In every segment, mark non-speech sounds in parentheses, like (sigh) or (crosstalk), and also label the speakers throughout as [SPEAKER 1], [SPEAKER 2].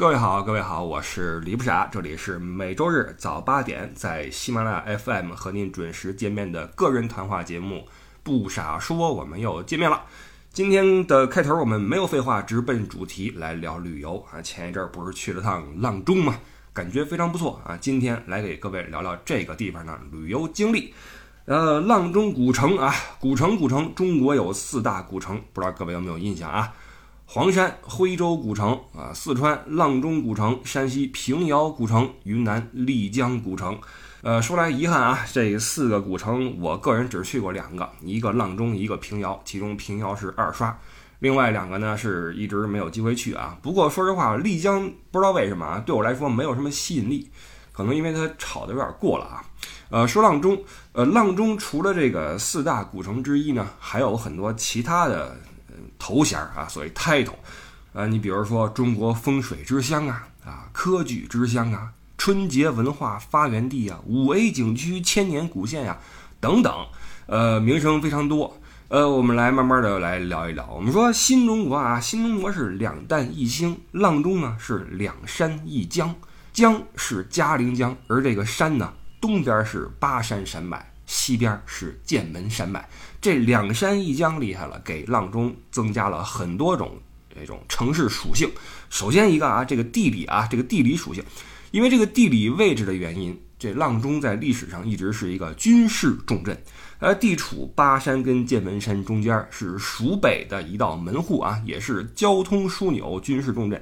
[SPEAKER 1] 各位好，各位好，我是李不傻，这里是每周日早八点在喜马拉雅 FM 和您准时见面的个人谈话节目《不傻说》，我们又见面了。今天的开头我们没有废话，直奔主题来聊旅游啊。前一阵儿不是去了趟阆中嘛，感觉非常不错啊。今天来给各位聊聊这个地方的旅游经历。呃，阆中古城啊，古城古城，中国有四大古城，不知道各位有没有印象啊？黄山、徽州古城啊，四川阆中古城，山西平遥古城，云南丽江古城。呃，说来遗憾啊，这四个古城我个人只去过两个，一个阆中，一个平遥，其中平遥是二刷，另外两个呢是一直没有机会去啊。不过说实话，丽江不知道为什么啊，对我来说没有什么吸引力，可能因为它炒的有点过了啊。呃，说阆中，呃，阆中除了这个四大古城之一呢，还有很多其他的头衔啊，所谓 title，呃，你比如说中国风水之乡啊，啊，科举之乡啊，春节文化发源地啊，五 A 景区千年古县呀，等等，呃，名声非常多。呃，我们来慢慢的来聊一聊。我们说新中国啊，新中国是两弹一星，阆中呢是两山一江，江是嘉陵江，而这个山呢。东边是巴山山脉，西边是剑门山脉，这两山一江厉害了，给阆中增加了很多种这种城市属性。首先一个啊，这个地理啊，这个地理属性，因为这个地理位置的原因，这阆中在历史上一直是一个军事重镇，呃，地处巴山跟剑门山中间，是蜀北的一道门户啊，也是交通枢纽、军事重镇。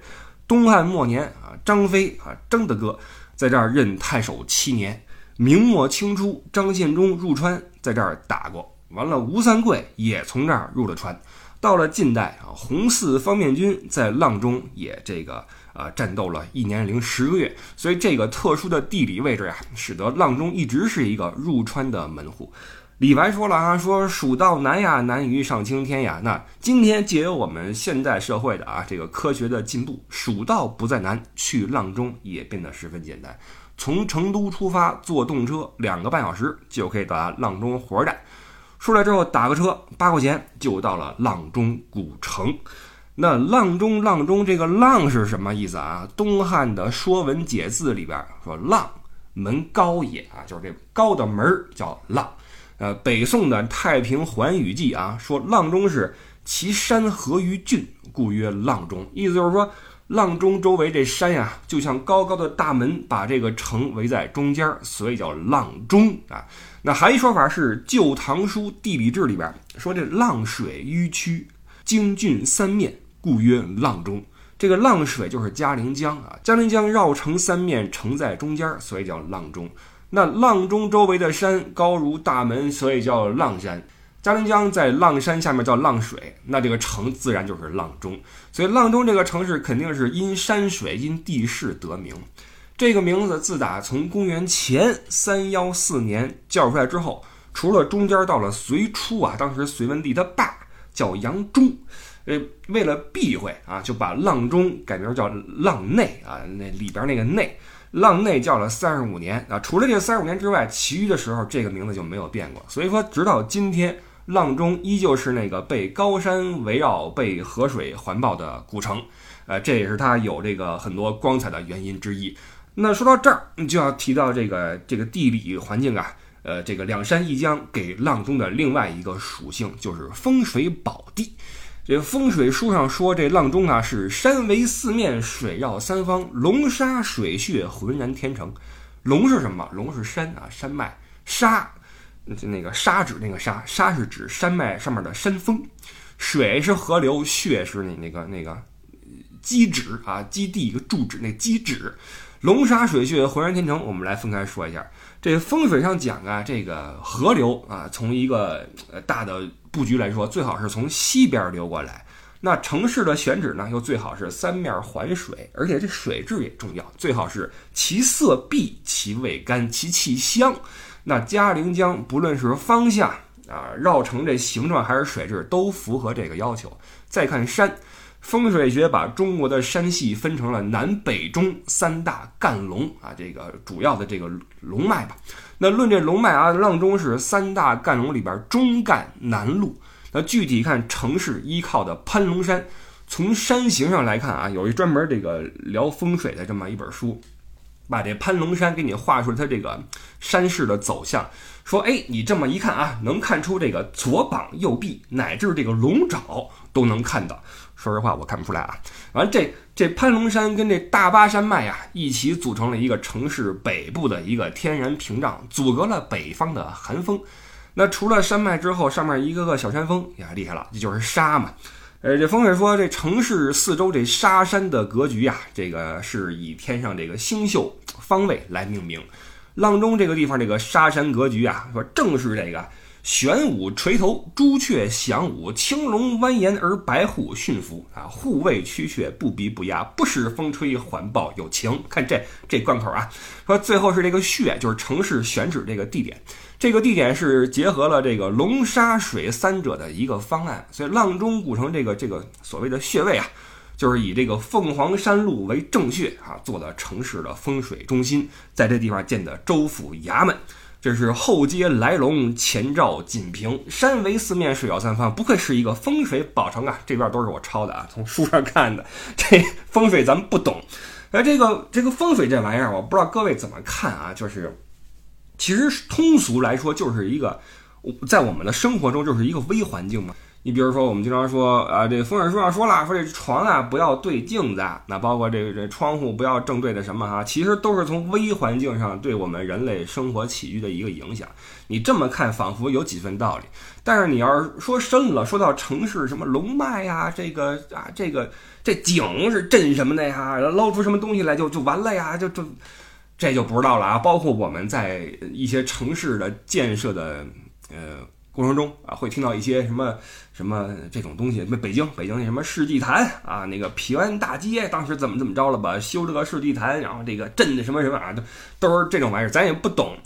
[SPEAKER 1] 东汉末年啊，张飞啊，张大哥在这儿任太守七年。明末清初，张献忠入川，在这儿打过。完了，吴三桂也从这儿入了川。到了近代啊，红四方面军在阆中也这个啊战斗了一年零十个月。所以这个特殊的地理位置呀，使得阆中一直是一个入川的门户。李白说了啊，说蜀道难呀，难于上青天呀。那今天借由我们现代社会的啊这个科学的进步，蜀道不再难，去阆中也变得十分简单。从成都出发，坐动车两个半小时就可以到达阆中火车站。出来之后打个车八块钱就到了阆中古城。那阆中阆中这个阆是什么意思啊？东汉的《说文解字》里边说：“阆门高也啊，就是这高的门叫阆。”呃，北宋的《太平寰宇记》啊说阆中是其山合于郡，故曰阆中。意思就是说。阆中周围这山呀，就像高高的大门，把这个城围在中间，所以叫阆中啊。那还一说法是《旧唐书地理志》里边说，这阆水迂曲，经郡三面，故曰阆中。这个阆水就是嘉陵江啊，嘉陵江绕城三面，城在中间，所以叫阆中。那阆中周围的山高如大门，所以叫阆山。嘉陵江在阆山下面叫阆水，那这个城自然就是阆中。所以阆中这个城市肯定是因山水、因地势得名。这个名字自打从公元前三幺四年叫出来之后，除了中间到了隋初啊，当时隋文帝他爸叫杨忠，呃，为了避讳啊，就把阆中改名叫阆内啊，那里边那个内，阆内叫了三十五年啊。除了这三十五年之外，其余的时候这个名字就没有变过。所以说，直到今天。阆中依旧是那个被高山围绕、被河水环抱的古城，呃，这也是它有这个很多光彩的原因之一。那说到这儿，就要提到这个这个地理环境啊，呃，这个两山一江给阆中的另外一个属性就是风水宝地。这风水书上说，这阆中啊是山围四面，水绕三方，龙沙水穴，浑然天成。龙是什么？龙是山啊，山脉沙。就那个沙指那个沙，沙是指山脉上面的山峰，水是河流，穴是那那个那个基址啊，基地一个住址那基址，龙沙水穴浑然天成。我们来分开说一下，这风水上讲啊，这个河流啊，从一个呃大的布局来说，最好是从西边流过来。那城市的选址呢，又最好是三面环水，而且这水质也重要，最好是其色碧，其味甘，其气香。那嘉陵江不论是方向啊，绕城这形状还是水质，都符合这个要求。再看山，风水学把中国的山系分成了南北中三大干龙啊，这个主要的这个龙脉吧。那论这龙脉啊，阆中是三大干龙里边中干南麓。那具体看城市依靠的攀龙山，从山形上来看啊，有一专门这个聊风水的这么一本书，把这攀龙山给你画出了它这个山势的走向。说，哎，你这么一看啊，能看出这个左膀右臂乃至这个龙爪都能看到。说实话，我看不出来啊。完，这这攀龙山跟这大巴山脉呀一起组成了一个城市北部的一个天然屏障，阻隔了北方的寒风。那除了山脉之后，上面一个个小山峰呀，厉害了，这就是沙嘛。呃，这风水说这城市四周这沙山的格局呀，这个是以天上这个星宿方位来命名。阆中这个地方这个沙山格局啊，说正是这个玄武垂头，朱雀翔舞，青龙蜿蜒而白虎驯服啊，护卫驱雀不逼不压，不使风吹环抱有情。看这这关口啊，说最后是这个穴，就是城市选址这个地点。这个地点是结合了这个龙沙水三者的一个方案，所以阆中古城这个这个所谓的穴位啊，就是以这个凤凰山路为正穴啊，做的城市的风水中心，在这地方建的州府衙门。这是后街来龙，前照锦屏，山围四面，水绕三方，不愧是一个风水宝城啊！这边都是我抄的啊，从书上看的。这风水咱们不懂，而这个这个风水这玩意儿，我不知道各位怎么看啊，就是。其实通俗来说，就是一个在我们的生活中就是一个微环境嘛。你比如说，我们经常说啊，这风水书上说了，说这床啊不要对镜子，那包括这个这窗户不要正对着什么哈，其实都是从微环境上对我们人类生活起居的一个影响。你这么看，仿佛有几分道理。但是你要是说深了，说到城市什么龙脉呀，这个啊这个这井是镇什么的呀，捞出什么东西来就就完了呀，就就。这就不知道了啊！包括我们在一些城市的建设的呃过程中啊，会听到一些什么什么这种东西，那北京北京那什么世纪坛啊，那个平安大街当时怎么怎么着了吧？修这个世纪坛，然后这个镇的什么什么啊，都都是这种玩意儿，咱也不懂，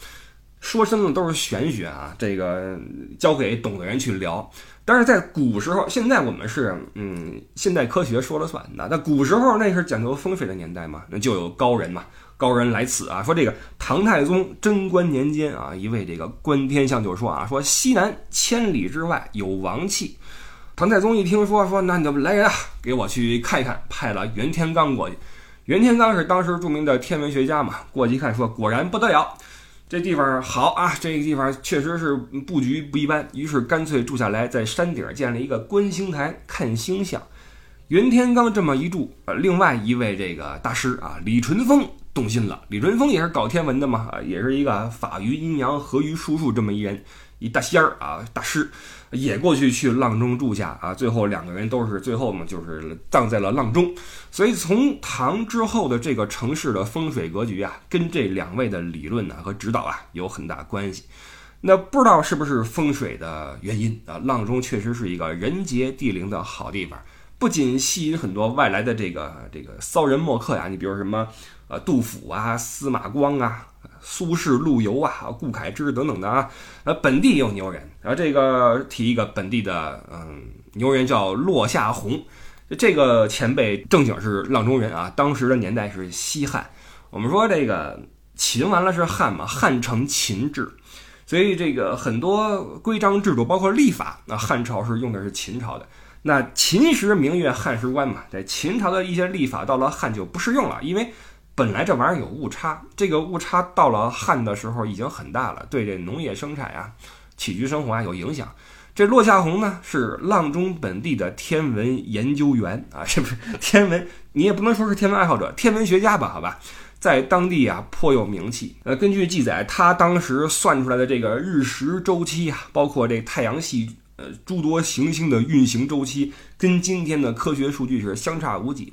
[SPEAKER 1] 说深了都是玄学啊。这个交给懂的人去聊。但是在古时候，现在我们是嗯现代科学说了算。那在古时候，那是讲究风水的年代嘛，那就有高人嘛。高人来此啊，说这个唐太宗贞观年间啊，一位这个观天象就说啊，说西南千里之外有王气。唐太宗一听说，说那你就来人啊，给我去看一看，派了袁天罡过去。袁天罡是当时著名的天文学家嘛，过去一看，说果然不得了，这地方好啊，这个地方确实是布局不一般。于是干脆住下来，在山顶建了一个观星台看星象。袁天罡这么一住，呃，另外一位这个大师啊，李淳风。动心了，李淳风也是搞天文的嘛，也是一个法于阴阳，合于术数这么一人，一大仙儿啊，大师，也过去去阆中住下啊，最后两个人都是最后嘛，就是葬在了阆中。所以从唐之后的这个城市的风水格局啊，跟这两位的理论呢和指导啊有很大关系。那不知道是不是风水的原因啊？阆中确实是一个人杰地灵的好地方，不仅吸引很多外来的这个这个骚人墨客呀，你比如什么。呃，杜甫啊，司马光啊，苏轼、陆游啊，顾恺之等等的啊，呃，本地也有牛人，然后这个提一个本地的，嗯，牛人叫落下红，这个前辈正经是阆中人啊，当时的年代是西汉，我们说这个秦完了是汉嘛，汉承秦制，所以这个很多规章制度，包括立法，那汉朝是用的是秦朝的，那秦时明月汉时关嘛，在秦朝的一些立法到了汉就不适用了，因为。本来这玩意儿有误差，这个误差到了汉的时候已经很大了，对这农业生产呀、起居生活啊有影响。这落下红呢是阆中本地的天文研究员啊，(laughs) 是不是天文？你也不能说是天文爱好者，天文学家吧？好吧，在当地啊颇有名气。呃，根据记载，他当时算出来的这个日食周期啊，包括这太阳系呃诸多行星的运行周期，跟今天的科学数据是相差无几。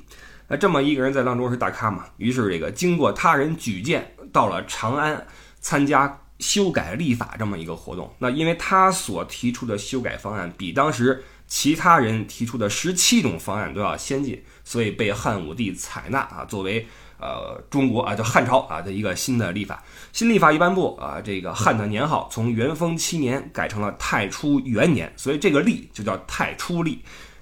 [SPEAKER 1] 那这么一个人在阆中是大咖嘛？于是这个经过他人举荐，到了长安参加修改历法这么一个活动。那因为他所提出的修改方案比当时其他人提出的十七种方案都要先进，所以被汉武帝采纳啊，作为呃中国啊叫汉朝啊的一个新的历法。新历法一颁布啊，这个汉的年号从元丰七年改成了太初元年，所以这个历就叫太初历。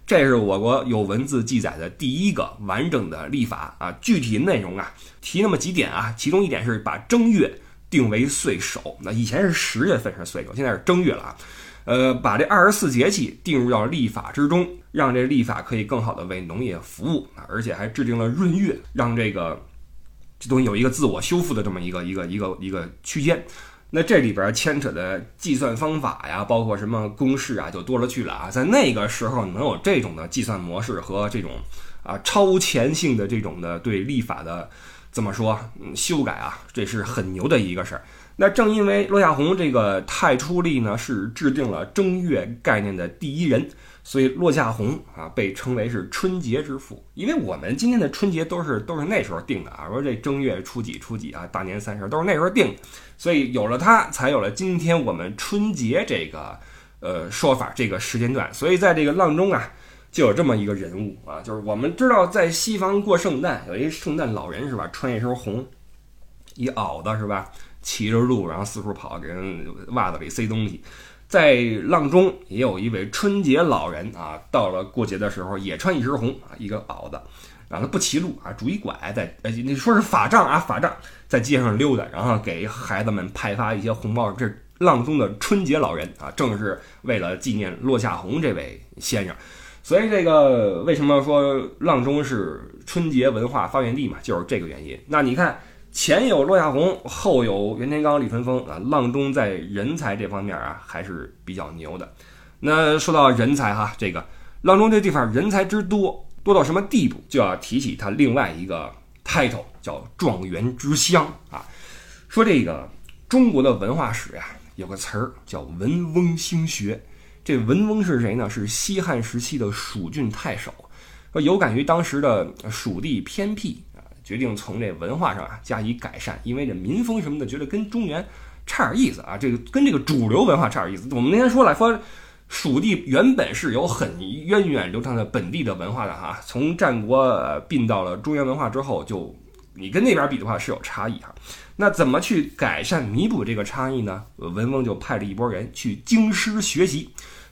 [SPEAKER 1] 这是我国有文字记载的第一个完整的历法啊，具体内容啊提那么几点啊，其中一点是把正月定为岁首，那以前是十月份是岁首，现在是正月了啊。呃，把这二十四节气定入到历法之中，让这历法可以更好的为农业服务啊，而且还制定了闰月，让这个这东西有一个自我修复的这么一个一个一个一个区间。那这里边牵扯的计算方法呀，包括什么公式啊，就多了去了啊。在那个时候能有这种的计算模式和这种啊超前性的这种的对立法的怎么说修改啊，这是很牛的一个事儿。那正因为骆夏红这个太初历呢是制定了正月概念的第一人，所以落下红啊被称为是春节之父。因为我们今天的春节都是都是那时候定的啊，说这正月初几初几啊，大年三十都是那时候定，所以有了他，才有了今天我们春节这个呃说法这个时间段。所以在这个阆中啊，就有这么一个人物啊，就是我们知道在西方过圣诞有一圣诞老人是吧，穿一身红，一袄子是吧？骑着鹿，然后四处跑，给人袜子里塞东西。在阆中也有一位春节老人啊，到了过节的时候也穿一身红啊，一个袄子，然后他不骑鹿啊，拄一拐，在呃那说是法杖啊，法杖在街上溜达，然后给孩子们派发一些红包。这阆中的春节老人啊，正是为了纪念落下红这位先生。所以这个为什么说阆中是春节文化发源地嘛，就是这个原因。那你看。前有骆亚红，后有袁天罡、李淳风啊，阆中在人才这方面啊还是比较牛的。那说到人才哈，这个阆中这地方人才之多，多到什么地步，就要提起它另外一个 title 叫状元之乡啊。说这个中国的文化史呀，有个词儿叫文翁兴学。这文翁是谁呢？是西汉时期的蜀郡太守，说有感于当时的蜀地偏僻。决定从这文化上啊加以改善，因为这民风什么的，觉得跟中原差点意思啊，这个跟这个主流文化差点意思。我们那天说了，说蜀地原本是有很源远流长的本地的文化的哈，从战国并到了中原文化之后，就你跟那边比的话是有差异哈。那怎么去改善弥补这个差异呢？文翁就派了一波人去京师学习。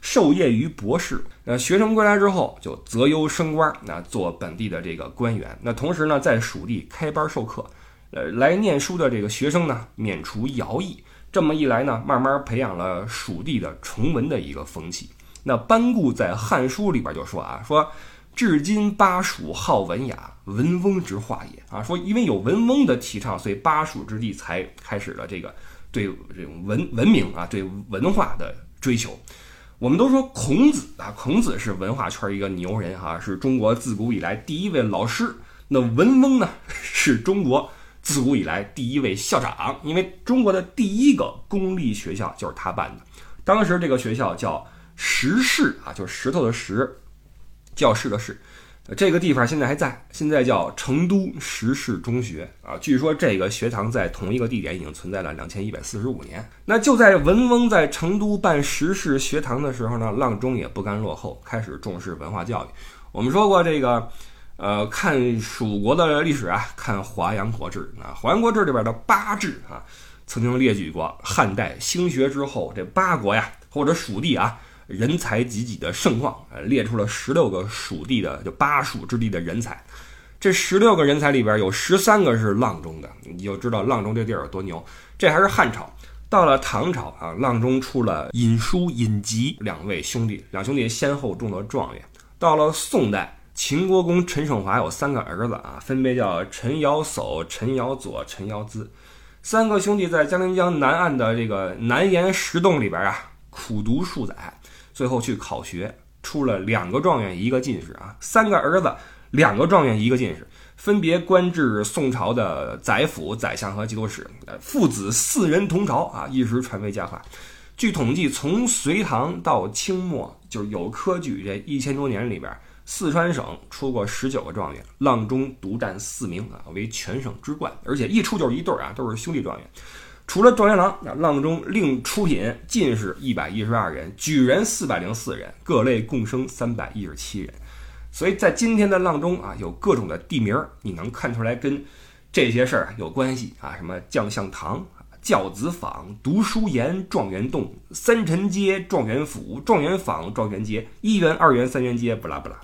[SPEAKER 1] 授业于博士，那学成归来之后就择优升官，那做本地的这个官员。那同时呢，在蜀地开班授课，呃，来念书的这个学生呢，免除徭役。这么一来呢，慢慢培养了蜀地的崇文的一个风气。那班固在《汉书》里边就说啊，说至今巴蜀好文雅，文翁之化也啊。说因为有文翁的提倡，所以巴蜀之地才开始了这个对这种文文明啊，对文化的追求。我们都说孔子啊，孔子是文化圈一个牛人哈，是中国自古以来第一位老师。那文翁呢，是中国自古以来第一位校长，因为中国的第一个公立学校就是他办的。当时这个学校叫石室啊，就是石头的石，教室的室。这个地方现在还在，现在叫成都石室中学啊。据说这个学堂在同一个地点已经存在了两千一百四十五年。那就在文翁在成都办石室学堂的时候呢，阆中也不甘落后，开始重视文化教育。我们说过这个，呃，看蜀国的历史啊，看《华阳国志》啊，《华阳国志》里边的八志啊，曾经列举过汉代兴学之后这八国呀，或者蜀地啊。人才济济的盛况，呃，列出了十六个蜀地的就巴蜀之地的人才。这十六个人才里边有十三个是阆中的，你就知道阆中这地儿有多牛。这还是汉朝，到了唐朝啊，阆中出了尹叔、尹吉两位兄弟，两兄弟先后中了状元。到了宋代，秦国公陈胜华有三个儿子啊，分别叫陈尧叟、陈尧佐、陈尧咨，三个兄弟在江陵江南岸的这个南岩石洞里边啊，苦读数载。最后去考学，出了两个状元，一个进士啊，三个儿子，两个状元，一个进士，分别官至宋朝的宰辅、宰相和节度使。父子四人同朝啊，一时传为佳话。据统计，从隋唐到清末，就是有科举这一千多年里边，四川省出过十九个状元，阆中独占四名啊，为全省之冠，而且一出就是一对啊，都是兄弟状元。除了状元郎，那阆中另出品进士一百一十二人，举人四百零四人，各类共生三百一十七人。所以在今天的阆中啊，有各种的地名，你能看出来跟这些事儿有关系啊？什么将相堂、教子坊、读书岩、状元洞、三陈街、状元府、状元坊、状元街、一元、二元、三元街，不拉不拉，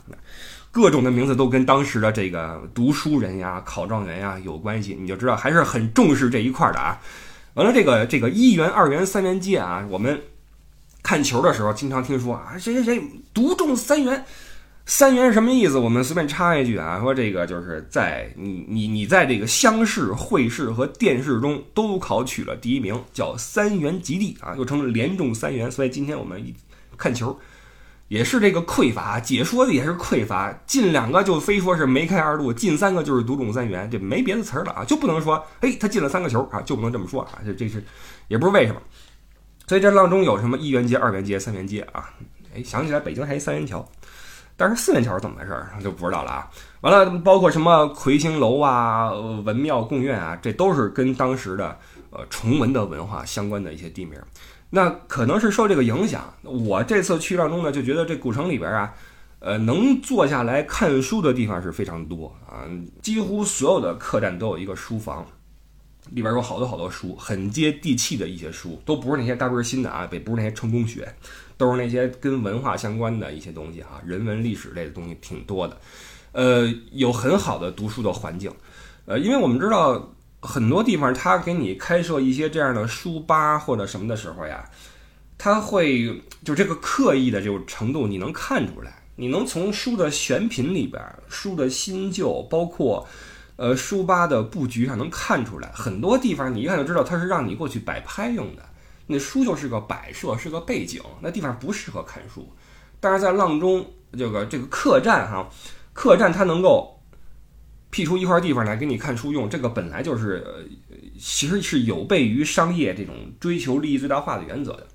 [SPEAKER 1] 各种的名字都跟当时的这个读书人呀、考状元呀有关系，你就知道还是很重视这一块的啊。完了，这个这个一元、二元、三元街啊，我们看球的时候经常听说啊，谁谁谁独中三元。三元什么意思？我们随便插一句啊，说这个就是在你你你在这个乡试、会试和殿试中都考取了第一名，叫三元及第啊，又称连中三元。所以今天我们一看球也是这个匮乏，解说的也是匮乏，进两个就非说是梅开二度，进三个就是独中三元，这没别的词儿了啊，就不能说哎他进了三个球啊，就不能这么说啊，这这是也不是为什么。所以这浪中有什么一元街、二元街、三元街啊？哎，想起来北京还一三元桥。但是四元桥是怎么回事儿就不知道了啊。完了，包括什么魁星楼啊、文庙贡院啊，这都是跟当时的呃崇文的文化相关的一些地名。那可能是受这个影响，我这次去阆中呢，就觉得这古城里边啊，呃，能坐下来看书的地方是非常多啊。几乎所有的客栈都有一个书房，里边有好多好多书，很接地气的一些书，都不是那些大倍新的啊，也不是那些成功学。都是那些跟文化相关的一些东西哈，人文历史类的东西挺多的，呃，有很好的读书的环境，呃，因为我们知道很多地方他给你开设一些这样的书吧或者什么的时候呀，他会就这个刻意的这种程度，你能看出来，你能从书的选品里边、书的新旧，包括呃书吧的布局上能看出来，很多地方你一看就知道它是让你过去摆拍用的。那书就是个摆设，是个背景，那地方不适合看书。但是在阆中这个这个客栈哈，客栈它能够辟出一块地方来给你看书用，这个本来就是呃其实是有悖于商业这种追求利益最大化的原则的。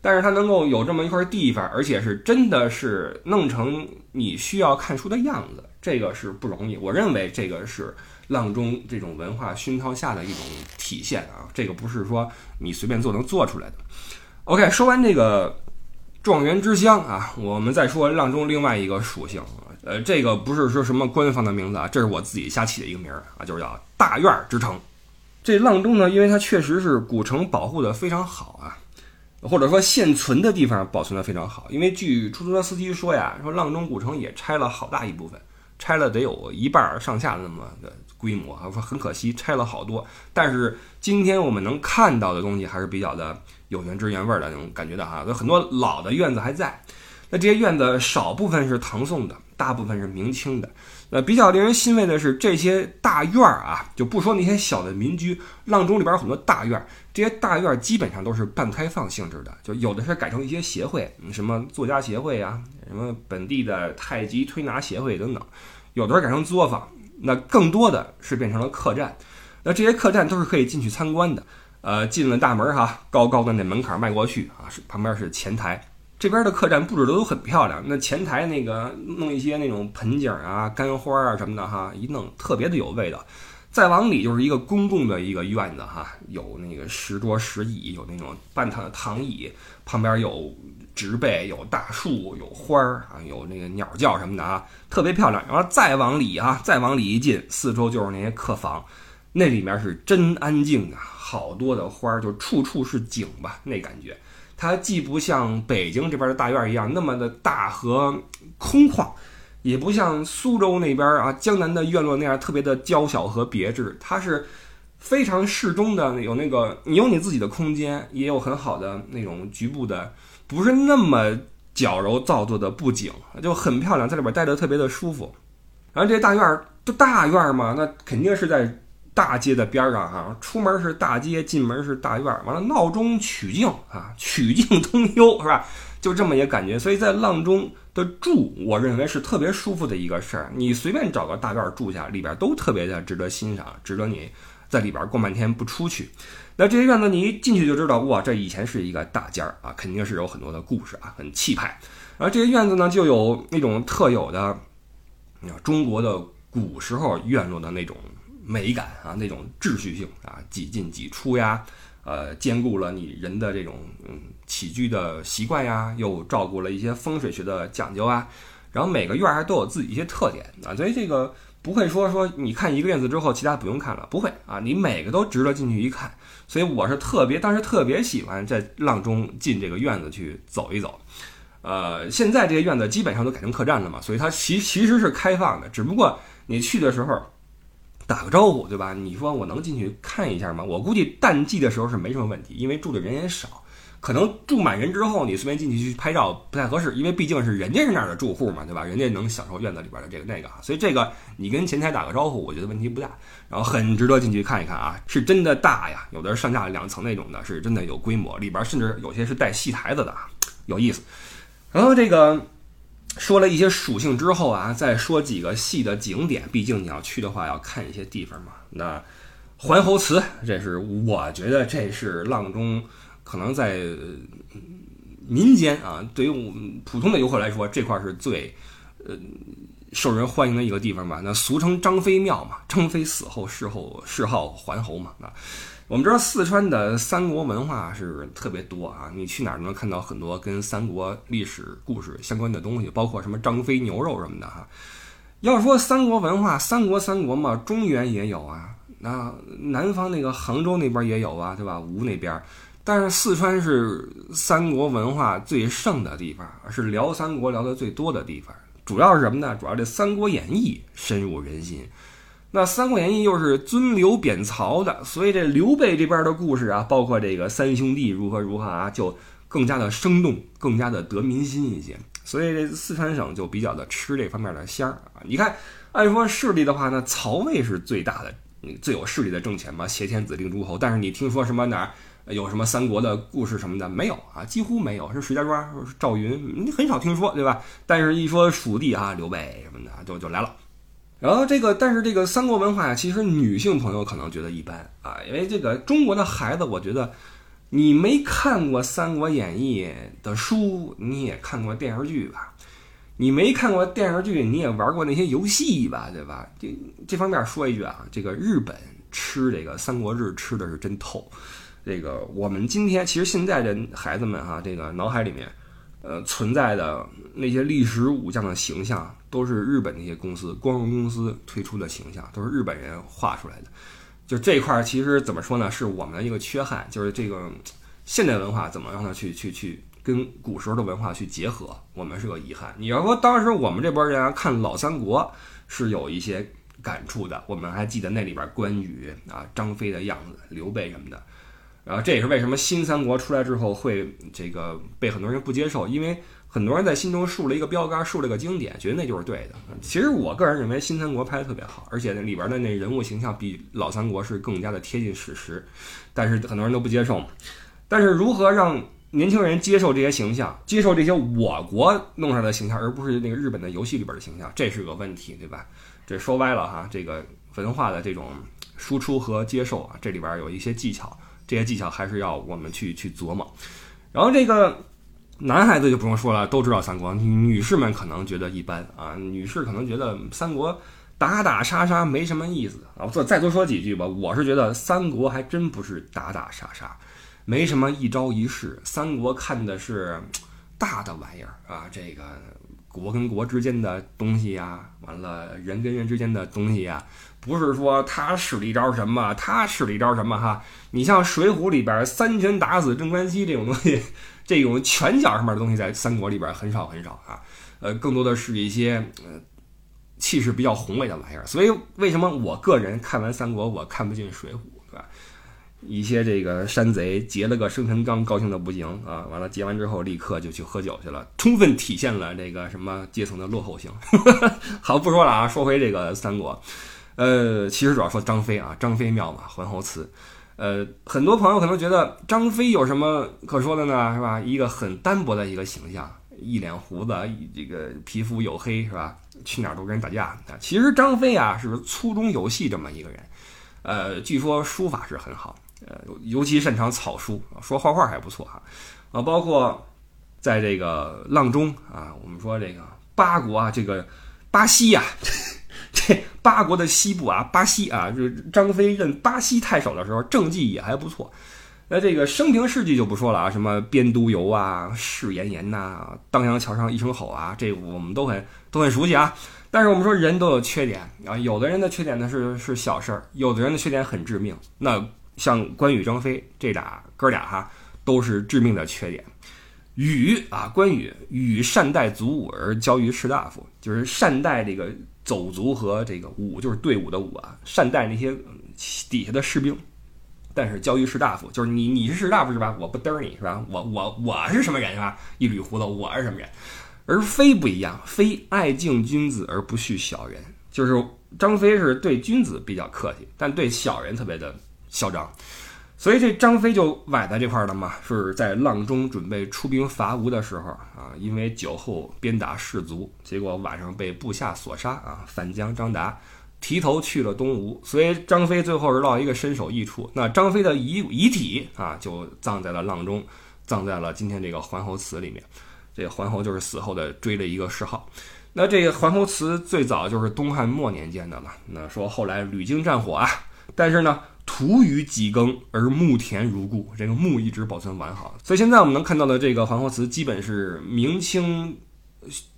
[SPEAKER 1] 但是它能够有这么一块地方，而且是真的是弄成你需要看书的样子，这个是不容易。我认为这个是。阆中这种文化熏陶下的一种体现啊，这个不是说你随便做能做出来的。OK，说完这个状元之乡啊，我们再说阆中另外一个属性，呃，这个不是说什么官方的名字啊，这是我自己瞎起的一个名儿啊，就是叫大院之城。这阆中呢，因为它确实是古城保护的非常好啊，或者说现存的地方保存的非常好，因为据出租车司机说呀，说阆中古城也拆了好大一部分，拆了得有一半上下的那么的。规模啊，说很可惜，拆了好多。但是今天我们能看到的东西还是比较的有原汁原味的那种感觉的哈。有很多老的院子还在，那这些院子少部分是唐宋的，大部分是明清的。那比较令人欣慰的是，这些大院儿啊，就不说那些小的民居，阆中里边有很多大院儿，这些大院儿基本上都是半开放性质的，就有的是改成一些协会，什么作家协会啊，什么本地的太极推拿协会等等，有的是改成作坊。那更多的是变成了客栈，那这些客栈都是可以进去参观的。呃，进了大门哈，高高的那门槛迈过去啊，是旁边是前台。这边的客栈布置的都很漂亮，那前台那个弄一些那种盆景啊、干花啊什么的哈，一弄特别的有味道。再往里就是一个公共的一个院子哈，有那个石桌石椅，有那种半躺的躺椅，旁边有。植被有大树，有花儿啊，有那个鸟叫什么的啊，特别漂亮。然后再往里啊，再往里一进，四周就是那些客房，那里面是真安静啊，好多的花儿，就处处是景吧，那感觉。它既不像北京这边的大院一样那么的大和空旷，也不像苏州那边啊江南的院落那样特别的娇小和别致，它是非常适中的，有那个你有你自己的空间，也有很好的那种局部的。不是那么矫揉造作的布景，就很漂亮，在里边待着特别的舒服。然后这大院儿就大院儿嘛，那肯定是在大街的边上哈。出门是大街，进门是大院。完了闹中取静啊，曲径通幽是吧？(laughs) 就这么一个感觉。所以在阆中的住，我认为是特别舒服的一个事儿。你随便找个大院住下，里边都特别的值得欣赏，值得你在里边逛半天不出去。那这些院子，你一进去就知道，哇，这以前是一个大间儿啊，肯定是有很多的故事啊，很气派。而这些院子呢，就有那种特有的，你看中国的古时候院落的那种美感啊，那种秩序性啊，几进几出呀，呃，兼顾了你人的这种嗯起居的习惯呀，又照顾了一些风水学的讲究啊。然后每个院儿还都有自己一些特点啊，所以这个不会说说你看一个院子之后，其他不用看了，不会啊，你每个都值得进去一看。所以我是特别，当时特别喜欢在阆中进这个院子去走一走。呃，现在这些院子基本上都改成客栈了嘛，所以它其其实是开放的，只不过你去的时候打个招呼，对吧？你说我能进去看一下吗？我估计淡季的时候是没什么问题，因为住的人也少，可能住满人之后，你随便进去去拍照不太合适，因为毕竟是人家是那儿的住户嘛，对吧？人家能享受院子里边的这个那个，所以这个你跟前台打个招呼，我觉得问题不大。然后很值得进去看一看啊，是真的大呀，有的上下两层那种的，是真的有规模，里边甚至有些是带戏台子的啊，有意思。然后这个说了一些属性之后啊，再说几个细的景点，毕竟你要去的话要看一些地方嘛。那环侯祠，这是我觉得这是阆中可能在民间啊，对于我们普通的游客来说，这块是最呃受人欢迎的一个地方吧。那俗称张飞庙嘛，张飞死后谥后谥号环侯嘛。啊，我们知道四川的三国文化是特别多啊，你去哪儿都能看到很多跟三国历史故事相关的东西，包括什么张飞牛肉什么的哈。要说三国文化，三国三国嘛，中原也有啊，那南方那个杭州那边也有啊，对吧？吴那边。但是四川是三国文化最盛的地方，是聊三国聊的最多的地方。主要是什么呢？主要这《三国演义》深入人心。那《三国演义》又是尊刘贬曹的，所以这刘备这边的故事啊，包括这个三兄弟如何如何啊，就更加的生动，更加的得民心一些。所以这四川省就比较的吃这方面的香儿啊。你看，按说势力的话呢，曹魏是最大的、最有势力的政权嘛，挟天子令诸侯。但是你听说什么哪儿？有什么三国的故事什么的没有啊？几乎没有，是石家庄、赵云，你很少听说，对吧？但是，一说蜀地啊，刘备什么的就就来了。然后这个，但是这个三国文化呀，其实女性朋友可能觉得一般啊，因为这个中国的孩子，我觉得你没看过《三国演义》的书，你也看过电视剧吧？你没看过电视剧，你也玩过那些游戏吧？对吧？这这方面说一句啊，这个日本吃这个《三国志》吃的是真透。这个我们今天其实现在的孩子们哈，这个脑海里面，呃，存在的那些历史武将的形象，都是日本那些公司光荣公司推出的形象，都是日本人画出来的。就这块儿，其实怎么说呢，是我们的一个缺憾，就是这个现代文化怎么让它去去去跟古时候的文化去结合，我们是个遗憾。你要说当时我们这波人看老三国是有一些感触的，我们还记得那里边关羽啊、张飞的样子、刘备什么的。然后这也是为什么新三国出来之后会这个被很多人不接受，因为很多人在心中竖了一个标杆，竖了个经典，觉得那就是对的。其实我个人认为新三国拍的特别好，而且那里边的那人物形象比老三国是更加的贴近史实，但是很多人都不接受。但是如何让年轻人接受这些形象，接受这些我国弄出来的形象，而不是那个日本的游戏里边的形象，这是个问题，对吧？这说歪了哈，这个文化的这种输出和接受啊，这里边有一些技巧。这些技巧还是要我们去去琢磨，然后这个男孩子就不用说了，都知道三国。女士们可能觉得一般啊，女士可能觉得三国打打杀杀没什么意思啊。再再多说几句吧，我是觉得三国还真不是打打杀杀，没什么一招一式。三国看的是大的玩意儿啊，这个国跟国之间的东西呀，完了人跟人之间的东西呀。不是说他使了一招什么，他使了一招什么哈？你像《水浒》里边三拳打死镇关西这种东西，(laughs) 这种拳脚上面的东西，在三国里边很少很少啊。呃，更多的是一些呃气势比较宏伟的玩意儿。所以为什么我个人看完三国，我看不进《水浒》，对吧？一些这个山贼劫了个生辰纲，高兴的不行啊！完了劫完之后，立刻就去喝酒去了，充分体现了这个什么阶层的落后性。(laughs) 好，不说了啊，说回这个三国。呃，其实主要说张飞啊，张飞庙嘛，桓侯祠。呃，很多朋友可能觉得张飞有什么可说的呢？是吧？一个很单薄的一个形象，一脸胡子，这个皮肤黝黑，是吧？去哪儿都跟人打架。其实张飞啊，是粗中有细这么一个人。呃，据说书法是很好，呃，尤其擅长草书，说画画还不错哈。啊，包括在这个阆中啊，我们说这个八国啊，这个巴西呀。这八国的西部啊，巴西啊，就是张飞任巴西太守的时候，政绩也还不错。那这个生平事迹就不说了啊，什么边都游啊，誓言言呐，当阳桥上一声吼啊，这我们都很都很熟悉啊。但是我们说人都有缺点啊，有的人的缺点呢是是小事儿，有的人的缺点很致命。那像关羽、张飞这俩哥俩哈，都是致命的缺点。羽啊，关羽羽善待祖武而交于士大夫，就是善待这个。走卒和这个武就是队伍的武啊，善待那些底下的士兵。但是交于士大夫，就是你你是士大夫是吧？我不嘚你是吧？我我我是什么人是吧？一捋胡子，我是什么人？而飞不一样，飞爱敬君子而不恤小人，就是张飞是对君子比较客气，但对小人特别的嚣张。所以这张飞就崴在这块了嘛，是在阆中准备出兵伐吴的时候啊，因为酒后鞭打士卒，结果晚上被部下所杀啊。反将张达提头去了东吴，所以张飞最后是落一个身首异处。那张飞的遗遗体啊，就葬在了阆中，葬在了今天这个桓侯祠里面。这桓侯就是死后的追了一个谥号。那这个桓侯祠最早就是东汉末年建的了。那说后来屡经战火啊，但是呢。土与几更而墓田如故，这个墓一直保存完好，所以现在我们能看到的这个桓侯祠，基本是明清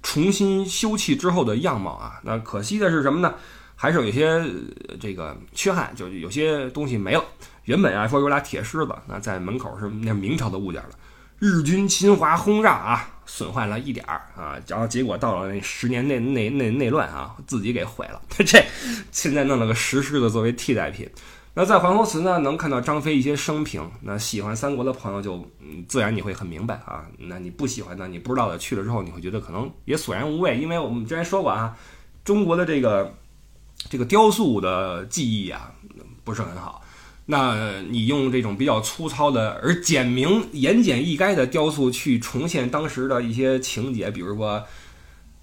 [SPEAKER 1] 重新修葺之后的样貌啊。那可惜的是什么呢？还是有一些这个缺憾，就有些东西没了。原本啊说有俩铁狮子，那在门口是那明朝的物件了。日军侵华轰炸啊，损坏了一点儿啊，然后结果到了那十年内内内内乱啊，自己给毁了。(laughs) 这现在弄了个石狮子作为替代品。那在桓侯祠呢，能看到张飞一些生平。那喜欢三国的朋友就，嗯，自然你会很明白啊。那你不喜欢的，你不知道的，去了之后你会觉得可能也索然无味，因为我们之前说过啊，中国的这个这个雕塑的技艺啊不是很好。那你用这种比较粗糙的而简明、言简意赅的雕塑去重现当时的一些情节，比如说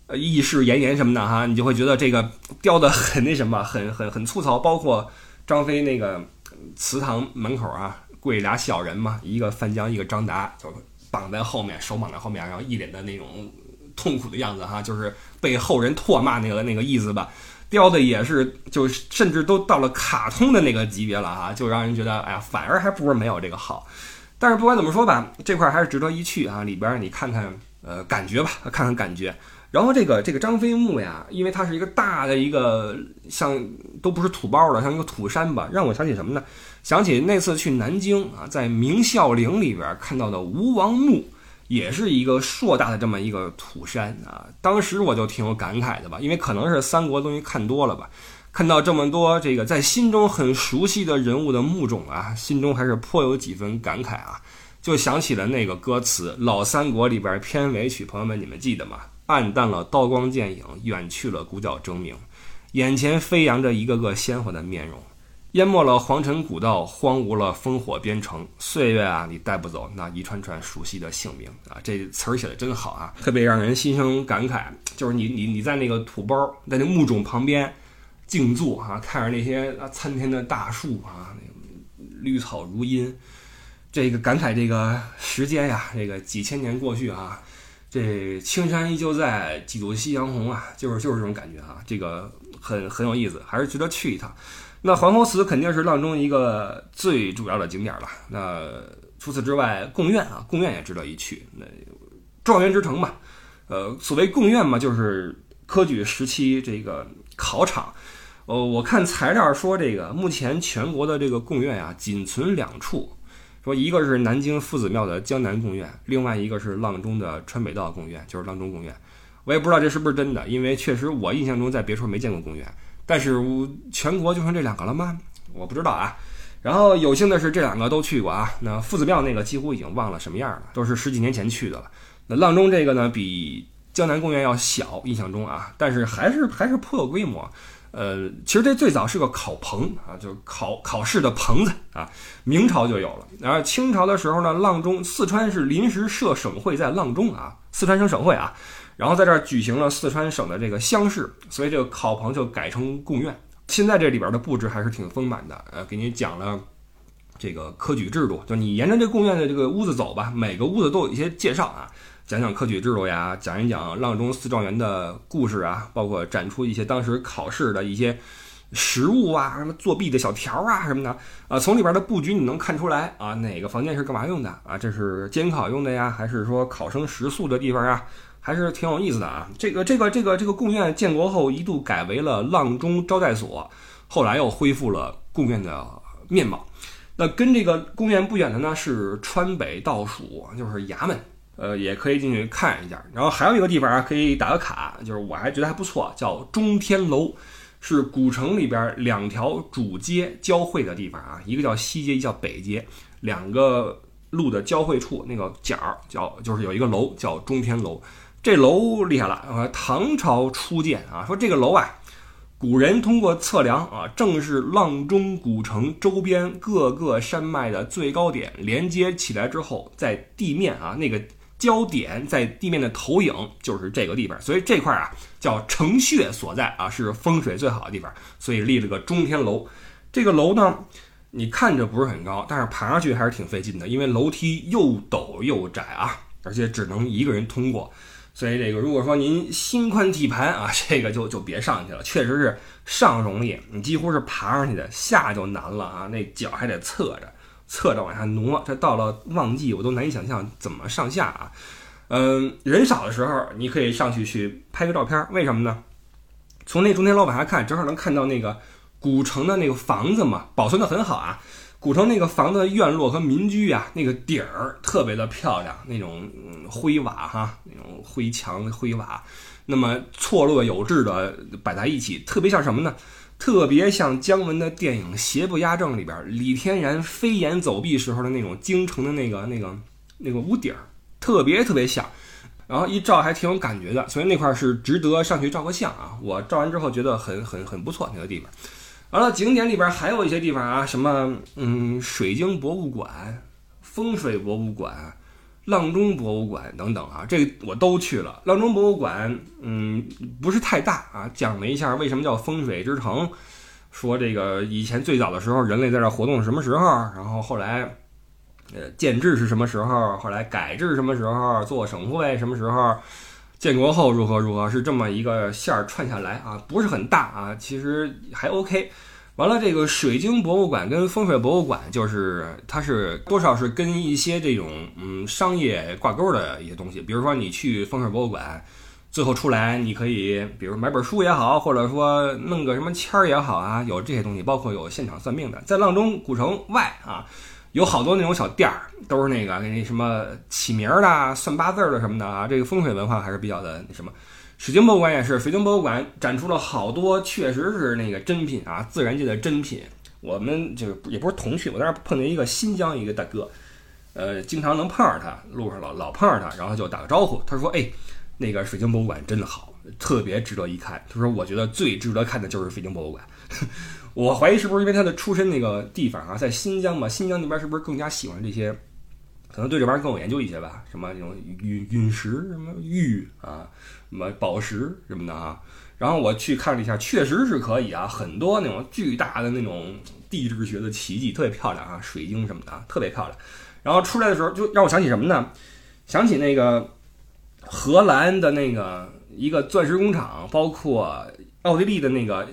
[SPEAKER 1] 呃义士炎炎什么的哈，你就会觉得这个雕的很那什么，很很很粗糙，包括。张飞那个祠堂门口啊，跪俩小人嘛，一个范江，一个张达，就绑在后面，手绑在后面，然后一脸的那种痛苦的样子哈，就是被后人唾骂那个那个意思吧。雕的也是，就甚至都到了卡通的那个级别了哈，就让人觉得，哎呀，反而还不如没有这个好。但是不管怎么说吧，这块还是值得一去啊，里边你看看，呃，感觉吧，看看感觉。然后这个这个张飞墓呀，因为它是一个大的一个像都不是土包的，像一个土山吧，让我想起什么呢？想起那次去南京啊，在明孝陵里边看到的吴王墓，也是一个硕大的这么一个土山啊。当时我就挺有感慨的吧，因为可能是三国东西看多了吧，看到这么多这个在心中很熟悉的人物的墓冢啊，心中还是颇有几分感慨啊，就想起了那个歌词《老三国》里边片尾曲，朋友们你们记得吗？暗淡了刀光剑影，远去了鼓角争鸣，眼前飞扬着一个个鲜活的面容，淹没了皇城古道，荒芜了烽火边城。岁月啊，你带不走那一串串熟悉的姓名啊！这词儿写的真好啊，(laughs) 特别让人心生感慨。就是你你你在那个土包，在那墓冢旁边静坐啊，看着那些参天的大树啊，绿草如茵，这个感慨这个时间呀，这个几千年过去啊。这青山依旧在，几度夕阳红啊，就是就是这种感觉啊，这个很很有意思，还是值得去一趟。那桓侯祠肯定是阆中一个最主要的景点了。那除此之外，贡院啊，贡院也值得一去。那状元之城嘛，呃，所谓贡院嘛，就是科举时期这个考场。呃，我看材料说，这个目前全国的这个贡院啊，仅存两处。说一个是南京夫子庙的江南贡院，另外一个是阆中的川北道贡院，就是阆中贡院。我也不知道这是不是真的，因为确实我印象中在别处没见过贡院。但是全国就剩这两个了吗？我不知道啊。然后有幸的是这两个都去过啊。那夫子庙那个几乎已经忘了什么样了，都是十几年前去的了。那阆中这个呢，比江南贡院要小，印象中啊，但是还是还是颇有规模。呃，其实这最早是个考棚啊，就是考考试的棚子啊，明朝就有了。然后清朝的时候呢，阆中四川是临时设省会在阆中啊，四川省省会啊，然后在这儿举行了四川省的这个乡试，所以这个考棚就改成贡院。现在这里边的布置还是挺丰满的，呃，给你讲了这个科举制度，就你沿着这贡院的这个屋子走吧，每个屋子都有一些介绍啊。讲讲科举制度呀，讲一讲阆中四状元的故事啊，包括展出一些当时考试的一些实物啊，什么作弊的小条啊什么的啊，从里边的布局你能看出来啊，哪个房间是干嘛用的啊？这是监考用的呀，还是说考生食宿的地方啊？还是挺有意思的啊。这个这个这个这个贡院建国后一度改为了阆中招待所，后来又恢复了贡院的面貌。那跟这个贡院不远的呢是川北道署，就是衙门。呃，也可以进去看一下。然后还有一个地方啊，可以打个卡，就是我还觉得还不错，叫中天楼，是古城里边两条主街交汇的地方啊，一个叫西街，一叫北街，两个路的交汇处那个角儿叫就是有一个楼叫中天楼，这楼厉害了，唐朝初建啊，说这个楼啊。古人通过测量啊，正是阆中古城周边各个山脉的最高点，连接起来之后，在地面啊那个焦点在地面的投影就是这个地方，所以这块啊叫城穴所在啊，是风水最好的地方，所以立了个中天楼。这个楼呢，你看着不是很高，但是爬上去还是挺费劲的，因为楼梯又陡又窄啊，而且只能一个人通过。所以这个，如果说您心宽体盘啊，这个就就别上去了。确实是上容易，你几乎是爬上去的，下就难了啊。那脚还得侧着，侧着往下挪。这到了旺季，我都难以想象怎么上下啊。嗯，人少的时候，你可以上去去拍个照片。为什么呢？从那中间楼往下看，正好能看到那个古城的那个房子嘛，保存的很好啊。古城那个房子院落和民居啊，那个顶儿特别的漂亮，那种灰瓦哈，那种灰墙灰瓦，那么错落有致的摆在一起，特别像什么呢？特别像姜文的电影《邪不压正》里边李天然飞檐走壁时候的那种京城的那个那个那个屋顶儿，特别特别像。然后一照还挺有感觉的，所以那块是值得上去照个相啊。我照完之后觉得很很很不错那个地方。完了，景点里边还有一些地方啊，什么嗯，水晶博物馆、风水博物馆、阆中博物馆等等啊，这个我都去了。阆中博物馆，嗯，不是太大啊，讲了一下为什么叫风水之城，说这个以前最早的时候人类在这活动什么时候，然后后来呃建制是什么时候，后来改制什么时候，做省会什么时候。建国后如何如何是这么一个线儿串下来啊，不是很大啊，其实还 OK。完了，这个水晶博物馆跟风水博物馆，就是它是多少是跟一些这种嗯商业挂钩的一些东西。比如说你去风水博物馆，最后出来你可以，比如买本书也好，或者说弄个什么签儿也好啊，有这些东西，包括有现场算命的，在阆中古城外啊。有好多那种小店儿，都是那个那什么起名儿的、算八字的什么的啊。这个风水文化还是比较的那什么。水晶博物馆也是，水晶博物馆展出了好多，确实是那个珍品啊，自然界的珍品。我们就也不是同去，我在那儿碰见一个新疆一个大哥，呃，经常能碰上他，路上老老碰上他，然后就打个招呼。他说：“哎，那个水晶博物馆真的好，特别值得一看。”他说：“我觉得最值得看的就是水晶博物馆。(laughs) ”我怀疑是不是因为他的出身那个地方啊，在新疆嘛，新疆那边是不是更加喜欢这些，可能对这玩意儿更有研究一些吧？什么那种陨陨石，什么玉啊，什么宝石什么的啊。然后我去看了一下，确实是可以啊，很多那种巨大的那种地质学的奇迹，特别漂亮啊，水晶什么的啊特别漂亮。然后出来的时候就让我想起什么呢？想起那个荷兰的那个一个钻石工厂，包括奥地利的那个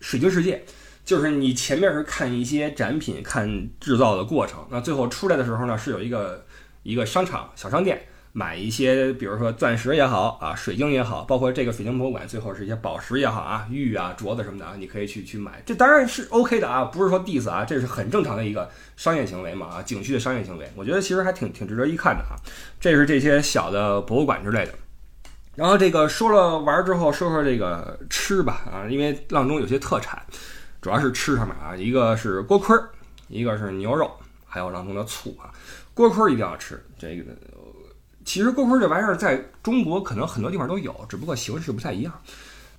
[SPEAKER 1] 水晶世界。就是你前面是看一些展品，看制造的过程，那最后出来的时候呢，是有一个一个商场小商店，买一些，比如说钻石也好啊，水晶也好，包括这个水晶博物馆，最后是一些宝石也好啊，玉啊、镯子什么的啊，你可以去去买，这当然是 OK 的啊，不是说 diss 啊，这是很正常的一个商业行为嘛啊，景区的商业行为，我觉得其实还挺挺值得一看的啊，这是这些小的博物馆之类的。然后这个说了玩之后，说说这个吃吧啊，因为阆中有些特产。主要是吃上面啊，一个是锅盔儿，一个是牛肉，还有阆中的醋啊。锅盔儿一定要吃。这个其实锅盔这玩意儿在中国可能很多地方都有，只不过形式不太一样。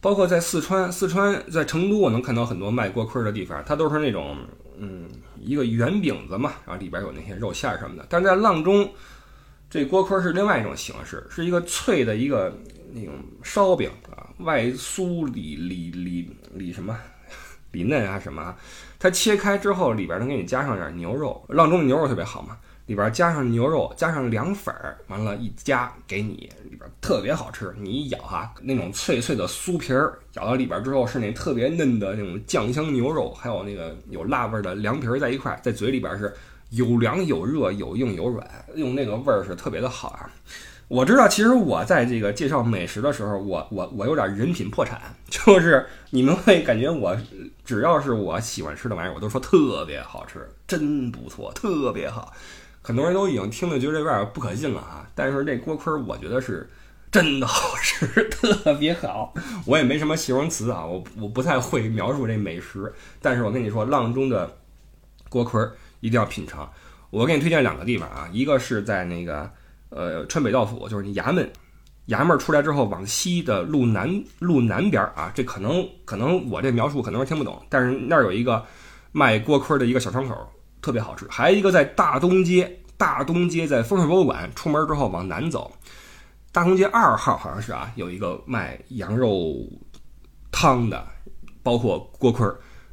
[SPEAKER 1] 包括在四川，四川在成都，我能看到很多卖锅盔的地方，它都是那种嗯一个圆饼子嘛，然后里边有那些肉馅什么的。但在阆中，这锅盔是另外一种形式，是一个脆的一个那种烧饼啊，外酥里里里里什么？里嫩啊什么？它切开之后，里边能给你加上点牛肉。阆中的牛肉特别好嘛，里边加上牛肉，加上凉粉儿，完了，一夹给你，里边特别好吃。你一咬哈，那种脆脆的酥皮儿，咬到里边之后是那特别嫩的那种酱香牛肉，还有那个有辣味的凉皮儿在一块，在嘴里边是有凉有热，有硬有软，用那个味儿是特别的好啊。我知道，其实我在这个介绍美食的时候，我我我有点人品破产，就是你们会感觉我只要是我喜欢吃的玩意儿，我都说特别好吃，真不错，特别好。很多人都已经听了觉得有点不可信了啊！但是这锅盔，我觉得是真的好吃，(laughs) 特别好。我也没什么形容词啊，我我不太会描述这美食。但是我跟你说，阆中的锅盔一定要品尝。我给你推荐两个地方啊，一个是在那个呃川北道府，就是你衙门，衙门出来之后往西的路南路南边啊，这可能可能我这描述可能是听不懂，但是那儿有一个卖锅盔的一个小窗口，特别好吃。还有一个在大东街，大东街在风水博物馆出门之后往南走。大东街二号好像是啊，有一个卖羊肉汤的，包括锅盔，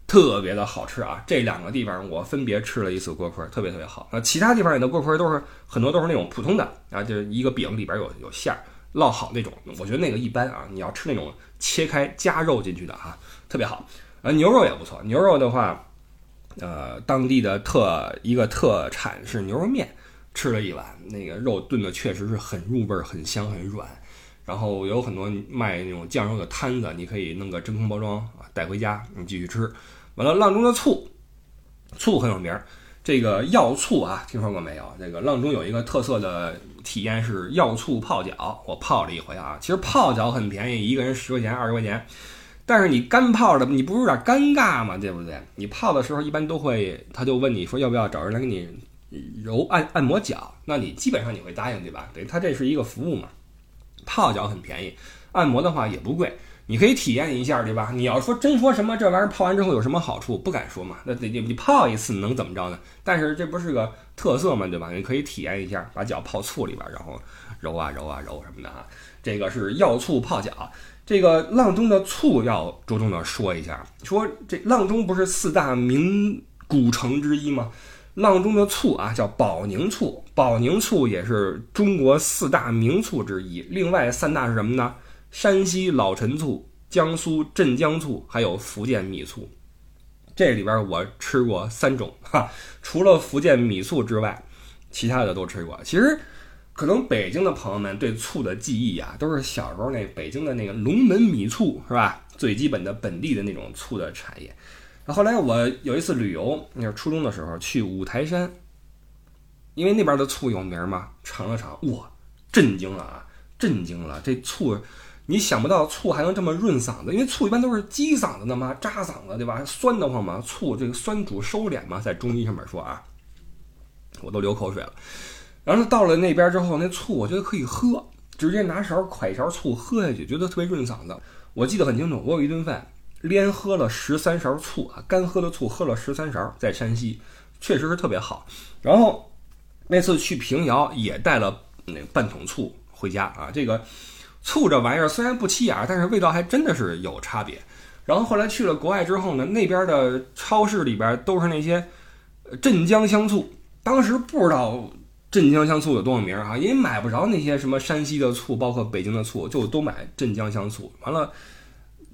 [SPEAKER 1] 特别的好吃啊。这两个地方我分别吃了一次锅盔，特别特别好。那其他地方里的锅盔都是很多都是那种普通的啊，就是一个饼里边有有馅儿烙好那种，我觉得那个一般啊。你要吃那种切开加肉进去的啊，特别好。呃，牛肉也不错，牛肉的话，呃，当地的特一个特产是牛肉面。吃了一碗，那个肉炖的确实是很入味儿，很香，很软。然后有很多卖那种酱肉的摊子，你可以弄个真空包装啊带回家，你继续吃。完了，阆中的醋，醋很有名儿。这个药醋啊，听说过没有？这个阆中有一个特色的体验是药醋泡脚，我泡了一回啊。其实泡脚很便宜，一个人十块钱、二十块钱。但是你干泡的，你不是有点尴尬吗？对不对？你泡的时候一般都会，他就问你说要不要找人来给你。揉按按摩脚，那你基本上你会答应对吧？对，它这是一个服务嘛。泡脚很便宜，按摩的话也不贵，你可以体验一下对吧？你要说真说什么这玩意儿泡完之后有什么好处，不敢说嘛。那你你泡一次能怎么着呢？但是这不是个特色嘛，对吧？你可以体验一下，把脚泡醋里边，然后揉啊揉啊揉什么的啊。这个是药醋泡脚。这个阆中的醋要着重的说一下，说这阆中不是四大名古城之一吗？阆中的醋啊，叫保宁醋。保宁醋也是中国四大名醋之一。另外三大是什么呢？山西老陈醋、江苏镇江醋，还有福建米醋。这里边我吃过三种哈，除了福建米醋之外，其他的都吃过。其实，可能北京的朋友们对醋的记忆啊，都是小时候那北京的那个龙门米醋，是吧？最基本的本地的那种醋的产业。那后来我有一次旅游，那是初中的时候去五台山，因为那边的醋有名嘛，尝了尝，哇，震惊了啊，震惊了！这醋，你想不到醋还能这么润嗓子，因为醋一般都是激嗓子的嘛，扎嗓子对吧？酸得慌嘛，醋这个酸主收敛嘛，在中医上面说啊，我都流口水了。然后到了那边之后，那醋我觉得可以喝，直接拿勺㧟一勺醋喝下去，觉得特别润嗓子。我记得很清楚，我有一顿饭。连喝了十三勺醋啊，干喝的醋喝了十三勺，在山西确实是特别好。然后那次去平遥也带了那半桶醋回家啊。这个醋这玩意儿虽然不起眼，但是味道还真的是有差别。然后后来去了国外之后呢，那边的超市里边都是那些镇江香醋。当时不知道镇江香醋有多有名啊，因为买不着那些什么山西的醋，包括北京的醋，就都买镇江香醋。完了。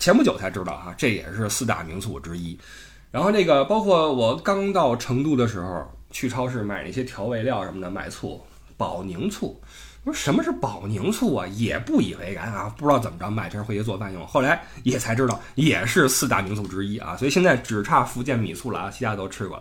[SPEAKER 1] 前不久才知道哈，这也是四大名醋之一。然后这个包括我刚到成都的时候，去超市买那些调味料什么的，买醋，保宁醋。我说什么是保宁醋啊？也不以为然啊，不知道怎么着买瓶回去做饭用。后来也才知道，也是四大名醋之一啊。所以现在只差福建米醋了啊，其他都吃过。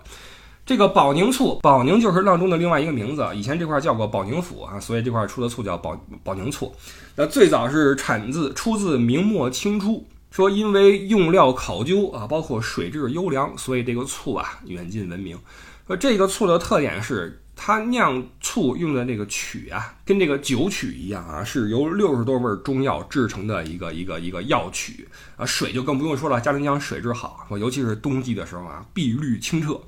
[SPEAKER 1] 这个保宁醋，保宁就是阆中的另外一个名字。以前这块叫过保宁府啊，所以这块出的醋叫保保宁醋。那最早是产自出自明末清初。说因为用料考究啊，包括水质优良，所以这个醋啊远近闻名。说这个醋的特点是，它酿醋用的那个曲啊，跟这个酒曲一样啊，是由六十多味中药制成的一个一个一个药曲啊。水就更不用说了，嘉陵江水质好，尤其是冬季的时候啊，碧绿清澈。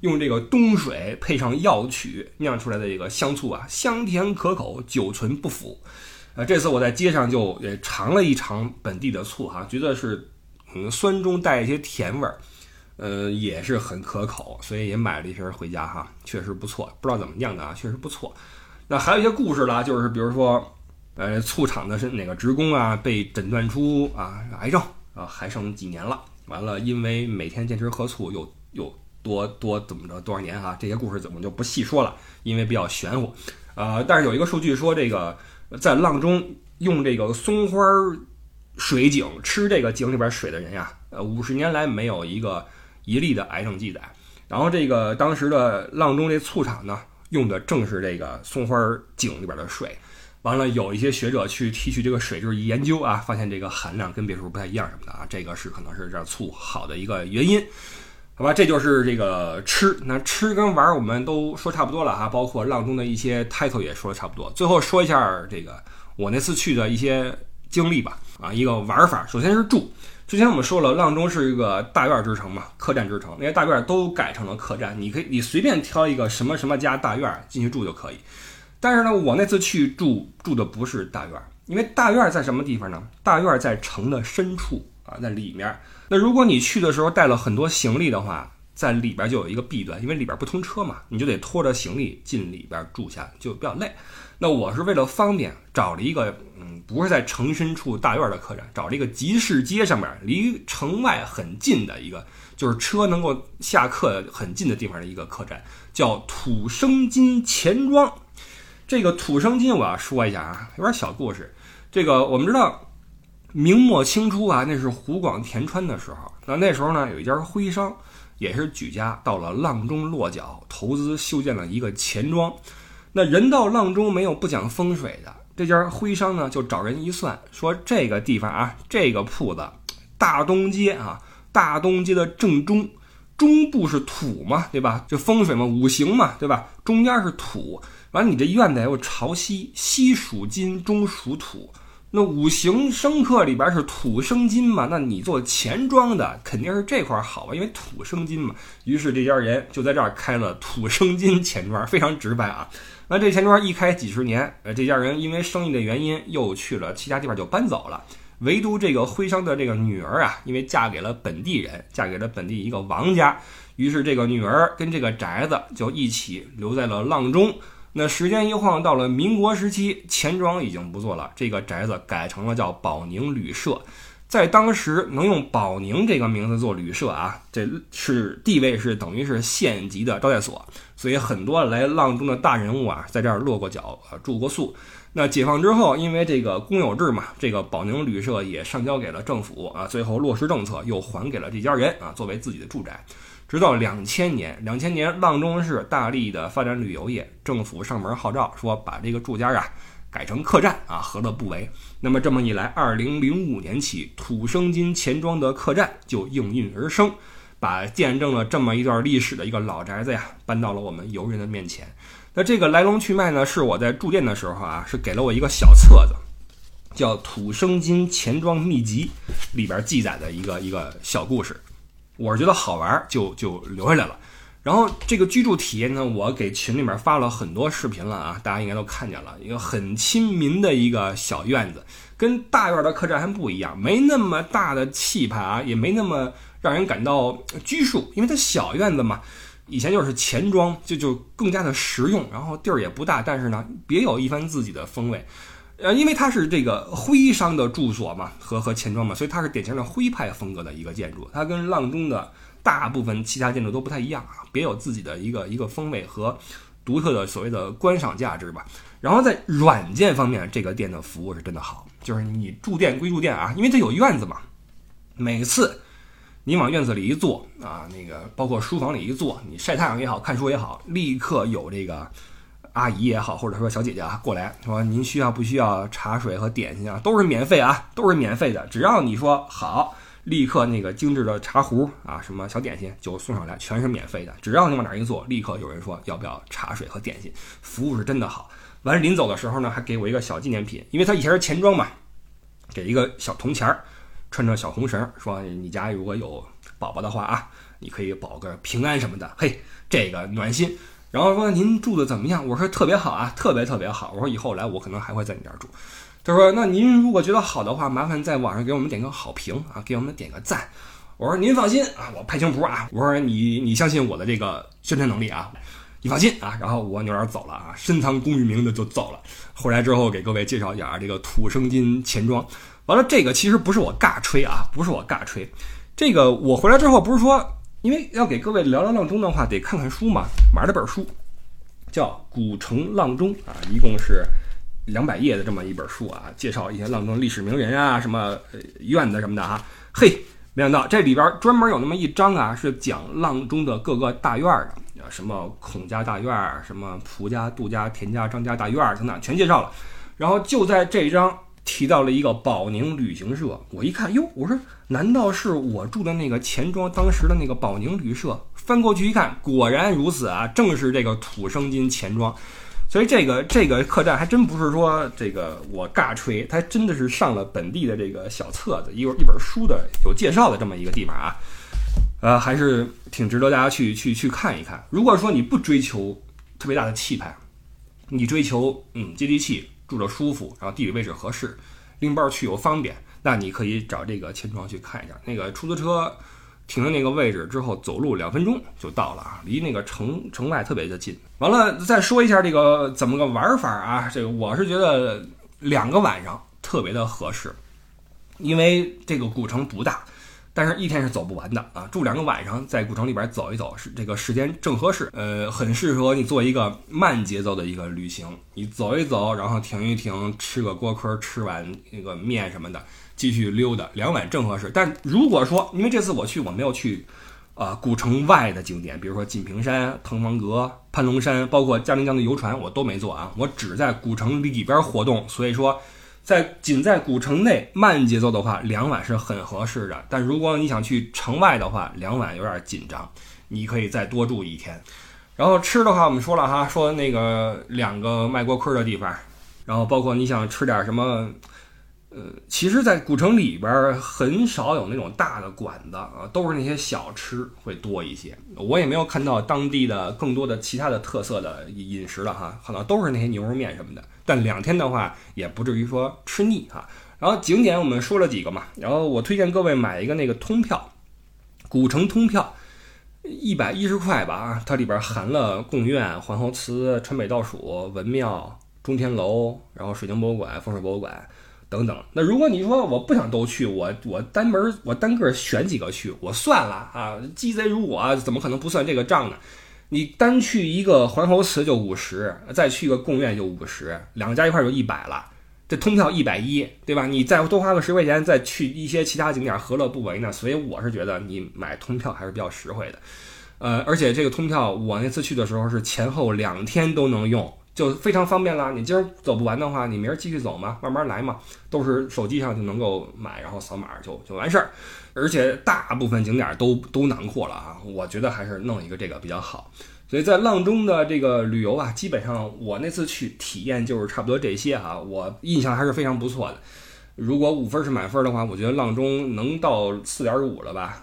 [SPEAKER 1] 用这个冬水配上药曲酿出来的这个香醋啊，香甜可口，久存不腐。呃，这次我在街上就也尝了一尝本地的醋哈，觉得是嗯酸中带一些甜味儿，呃也是很可口，所以也买了一瓶回家哈，确实不错，不知道怎么酿的啊，确实不错。那还有一些故事了，就是比如说，呃，醋厂的是哪个职工啊，被诊断出啊癌症啊，还剩几年了，完了因为每天坚持喝醋，又又多多怎么着多少年哈，这些故事怎么就不细说了，因为比较玄乎。呃，但是有一个数据说这个。在阆中用这个松花水井吃这个井里边水的人呀，呃，五十年来没有一个一例的癌症记载。然后这个当时的阆中这醋厂呢，用的正是这个松花井里边的水。完了，有一些学者去提取这个水质一研究啊，发现这个含量跟别处不太一样什么的啊，这个是可能是这醋好的一个原因。好吧，这就是这个吃。那吃跟玩我们都说差不多了哈，包括浪中的一些 title 也说的差不多。最后说一下这个我那次去的一些经历吧。啊，一个玩法，首先是住。之前我们说了，阆中是一个大院之城嘛，客栈之城，那些大院都改成了客栈，你可以你随便挑一个什么什么家大院进去住就可以。但是呢，我那次去住住的不是大院，因为大院在什么地方呢？大院在城的深处啊，在里面。那如果你去的时候带了很多行李的话，在里边就有一个弊端，因为里边不通车嘛，你就得拖着行李进里边住下，就比较累。那我是为了方便，找了一个嗯，不是在城深处大院的客栈，找了一个集市街上面离城外很近的一个，就是车能够下客很近的地方的一个客栈，叫土生金钱庄。这个土生金我要说一下啊，有点小故事。这个我们知道。明末清初啊，那是湖广填川的时候。那那时候呢，有一家徽商，也是举家到了阆中落脚，投资修建了一个钱庄。那人到阆中没有不讲风水的，这家徽商呢就找人一算，说这个地方啊，这个铺子大东街啊，大东街的正中中部是土嘛，对吧？就风水嘛，五行嘛，对吧？中间是土，完了你这院子又朝西，西属金，中属土。那五行生克里边是土生金嘛？那你做钱庄的肯定是这块好啊？因为土生金嘛。于是这家人就在这儿开了土生金钱庄，非常直白啊。那这钱庄一开几十年，呃，这家人因为生意的原因又去了其他地方就搬走了。唯独这个徽商的这个女儿啊，因为嫁给了本地人，嫁给了本地一个王家，于是这个女儿跟这个宅子就一起留在了阆中。那时间一晃到了民国时期，钱庄已经不做了，这个宅子改成了叫保宁旅社。在当时能用保宁这个名字做旅社啊，这是地位是等于是县级的招待所，所以很多来阆中的大人物啊，在这儿落过脚啊，住过宿。那解放之后，因为这个公有制嘛，这个保宁旅社也上交给了政府啊，最后落实政策又还给了这家人啊，作为自己的住宅。直到两千年，两千年阆中市大力的发展旅游业，政府上门号召说把这个住家啊改成客栈啊，何乐不为？那么这么一来，二零零五年起，土生金钱庄的客栈就应运而生，把见证了这么一段历史的一个老宅子呀搬到了我们游人的面前。那这个来龙去脉呢，是我在住店的时候啊，是给了我一个小册子，叫《土生金钱庄秘籍》，里边记载的一个一个小故事。我是觉得好玩，就就留下来了。然后这个居住体验呢，我给群里面发了很多视频了啊，大家应该都看见了。一个很亲民的一个小院子，跟大院的客栈还不一样，没那么大的气派啊，也没那么让人感到拘束，因为它小院子嘛。以前就是钱庄，就就更加的实用，然后地儿也不大，但是呢，别有一番自己的风味。呃，因为它是这个徽商的住所嘛，和和钱庄嘛，所以它是典型的徽派风格的一个建筑。它跟阆中的大部分其他建筑都不太一样啊，别有自己的一个一个风味和独特的所谓的观赏价值吧。然后在软件方面，这个店的服务是真的好，就是你住店归住店啊，因为它有院子嘛，每次你往院子里一坐啊，那个包括书房里一坐，你晒太阳也好看书也好，立刻有这个。阿姨也好，或者说小姐姐啊，过来说您需要不需要茶水和点心啊？都是免费啊，都是免费的。只要你说好，立刻那个精致的茶壶啊，什么小点心就送上来，全是免费的。只要你往哪一坐，立刻有人说要不要茶水和点心，服务是真的好。完临走的时候呢，还给我一个小纪念品，因为他以前是钱庄嘛，给一个小铜钱儿，穿着小红绳，说你家如果有宝宝的话啊，你可以保个平安什么的。嘿，这个暖心。然后说您住的怎么样？我说特别好啊，特别特别好。我说以后来我可能还会在你这儿住。他说那您如果觉得好的话，麻烦在网上给我们点个好评啊，给我们点个赞。我说您放心啊，我拍胸脯啊。我说你你相信我的这个宣传能力啊，你放心啊。然后我扭脸走了啊，深藏功与名的就走了。回来之后给各位介绍一下啊这个土生金钱庄。完了，这个其实不是我尬吹啊，不是我尬吹。这个我回来之后不是说。因为要给各位聊聊阆中的话，得看看书嘛。买了本书，叫《古城阆中》啊，一共是两百页的这么一本书啊，介绍一些阆中历史名人啊，什么院子什么的哈。嘿，没想到这里边专门有那么一章啊，是讲阆中的各个大院的，什么孔家大院儿，什么蒲家、杜家、田家、张家大院儿等等，全介绍了。然后就在这张提到了一个保宁旅行社，我一看，哟，我说难道是我住的那个钱庄当时的那个保宁旅社？翻过去一看，果然如此啊，正是这个土生金钱庄。所以这个这个客栈还真不是说这个我尬吹，它真的是上了本地的这个小册子，一一本书的有介绍的这么一个地方啊，呃，还是挺值得大家去去去看一看。如果说你不追求特别大的气派，你追求嗯接地气，住着舒服，然后地理位置合适，拎包去又方便，那你可以找这个钱庄去看一下。那个出租车。停在那个位置之后，走路两分钟就到了啊，离那个城城外特别的近。完了，再说一下这个怎么个玩法啊？这个我是觉得两个晚上特别的合适，因为这个古城不大，但是一天是走不完的啊。住两个晚上在古城里边走一走，是这个时间正合适，呃，很适合你做一个慢节奏的一个旅行。你走一走，然后停一停，吃个锅盔，吃碗那个面什么的。继续溜达两晚正合适，但如果说因为这次我去我没有去，啊，古城外的景点，比如说锦屏山、滕王阁、攀龙山，包括嘉陵江的游船，我都没坐啊，我只在古城里边活动。所以说，在仅在古城内慢节奏的话，两晚是很合适的。但如果你想去城外的话，两晚有点紧张，你可以再多住一天。然后吃的话，我们说了哈，说那个两个卖锅盔的地方，然后包括你想吃点什么。呃，其实，在古城里边很少有那种大的馆子啊，都是那些小吃会多一些。我也没有看到当地的更多的其他的特色的饮食了哈，可能都是那些牛肉面什么的。但两天的话，也不至于说吃腻哈。然后景点我们说了几个嘛，然后我推荐各位买一个那个通票，古城通票，一百一十块吧啊，它里边含了贡院、环侯祠、川北道署、文庙、中天楼，然后水晶博物馆、风水博物馆。等等，那如果你说我不想都去，我我单门我单个选几个去，我算了啊，鸡贼如我，怎么可能不算这个账呢？你单去一个环侯祠就五十，再去个贡院就五十，两个加一块就一百了，这通票一百一，对吧？你再多花个十块钱再去一些其他景点，何乐不为呢？所以我是觉得你买通票还是比较实惠的，呃，而且这个通票我那次去的时候是前后两天都能用。就非常方便了。你今儿走不完的话，你明儿继续走嘛，慢慢来嘛，都是手机上就能够买，然后扫码就就完事儿。而且大部分景点都都囊括了啊，我觉得还是弄一个这个比较好。所以在阆中的这个旅游啊，基本上我那次去体验就是差不多这些哈，我印象还是非常不错的。如果五分是满分的话，我觉得阆中能到四点五了吧。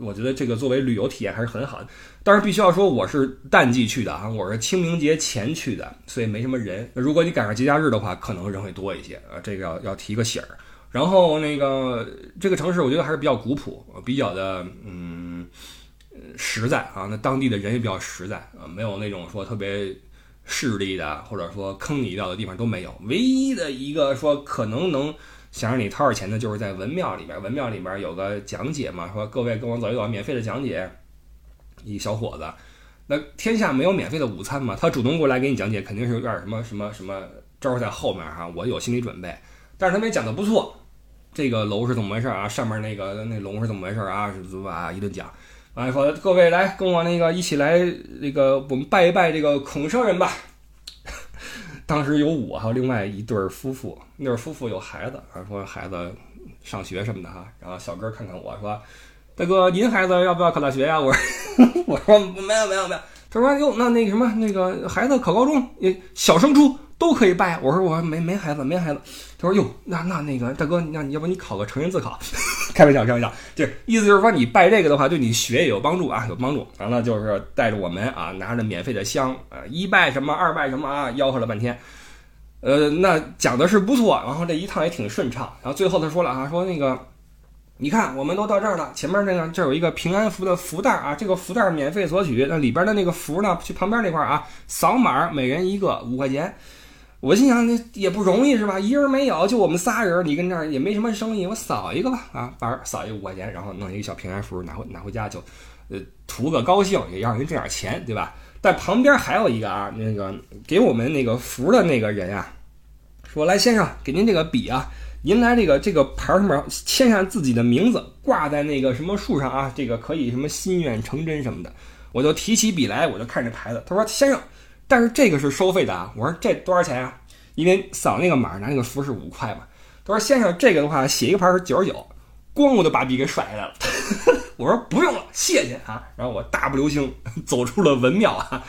[SPEAKER 1] 我觉得这个作为旅游体验还是很好的，但是必须要说我是淡季去的啊，我是清明节前去的，所以没什么人。如果你赶上节假日的话，可能人会多一些啊，这个要要提个醒儿。然后那个这个城市我觉得还是比较古朴，比较的嗯实在啊，那当地的人也比较实在啊，没有那种说特别势利的或者说坑你一道的地方都没有。唯一的一个说可能能。想让你掏点钱的，就是在文庙里边，文庙里边有个讲解嘛，说各位跟我走一走，免费的讲解。一小伙子，那天下没有免费的午餐嘛，他主动过来给你讲解，肯定是有点什么什么什么招在后面哈，我有心理准备。但是他们也讲的不错，这个楼是怎么回事啊？上面那个那龙是怎么回事啊？是吧？一顿讲，完了说各位来跟我那个一起来那个我们拜一拜这个孔圣人吧。(laughs) 当时有我，还有另外一对夫妇，那对夫妇有孩子，啊，说孩子上学什么的哈。然后小哥看看我说：“大哥，您孩子要不要考大学呀？”我说：“ (laughs) 我说没有没有没有。”他说：“哟，那那个什么，那个孩子考高中，小升初。”都可以拜，我说我没没孩子没孩子，他说哟那那那个大哥，那你要不你考个成人自考，(laughs) 开玩笑开玩笑，就是意思就是说你拜这个的话，对你学也有帮助啊，有帮助。完了就是带着我们啊，拿着免费的香啊，一拜什么二拜什么啊，吆喝了半天，呃，那讲的是不错，然后这一趟也挺顺畅。然后最后他说了啊，说那个你看我们都到这儿了，前面那个这有一个平安符的福袋啊，这个福袋免费索取，那里边的那个符呢，去旁边那块啊，扫码每人一个五块钱。我心想，那也不容易是吧？一人没有，就我们仨人，你跟这儿也没什么生意，我扫一个吧，啊，反扫一个五块钱，然后弄一个小平安符，拿回拿回家就，呃，图个高兴，也让人挣点钱，对吧？但旁边还有一个啊，那个给我们那个符的那个人啊，说来先生，给您这个笔啊，您来这个这个牌上面签上自己的名字，挂在那个什么树上啊，这个可以什么心愿成真什么的。我就提起笔来，我就看这牌子，他说先生。但是这个是收费的啊！我说这多少钱啊？因为扫那个码拿那个符是五块嘛。他说先生，这个的话写一个牌是九十九，咣我就把笔给甩下来了。(laughs) 我说不用了，谢谢啊。然后我大步流星走出了文庙啊。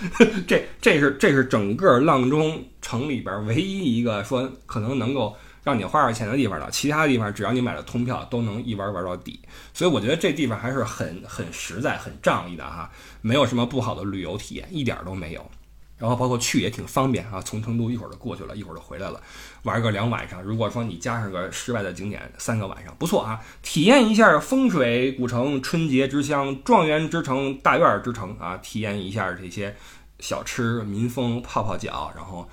[SPEAKER 1] 这这是这是整个阆中城里边唯一一个说可能能够。让你花点钱的地方了，其他地方只要你买了通票，都能一玩玩到底。所以我觉得这地方还是很很实在、很仗义的哈，没有什么不好的旅游体验，一点都没有。然后包括去也挺方便啊，从成都一会儿就过去了，一会儿就回来了，玩个两晚上。如果说你加上个室外的景点，三个晚上不错啊，体验一下风水古城、春节之乡、状元之城、大院之城啊，体验一下这些小吃、民风、泡泡脚，然后。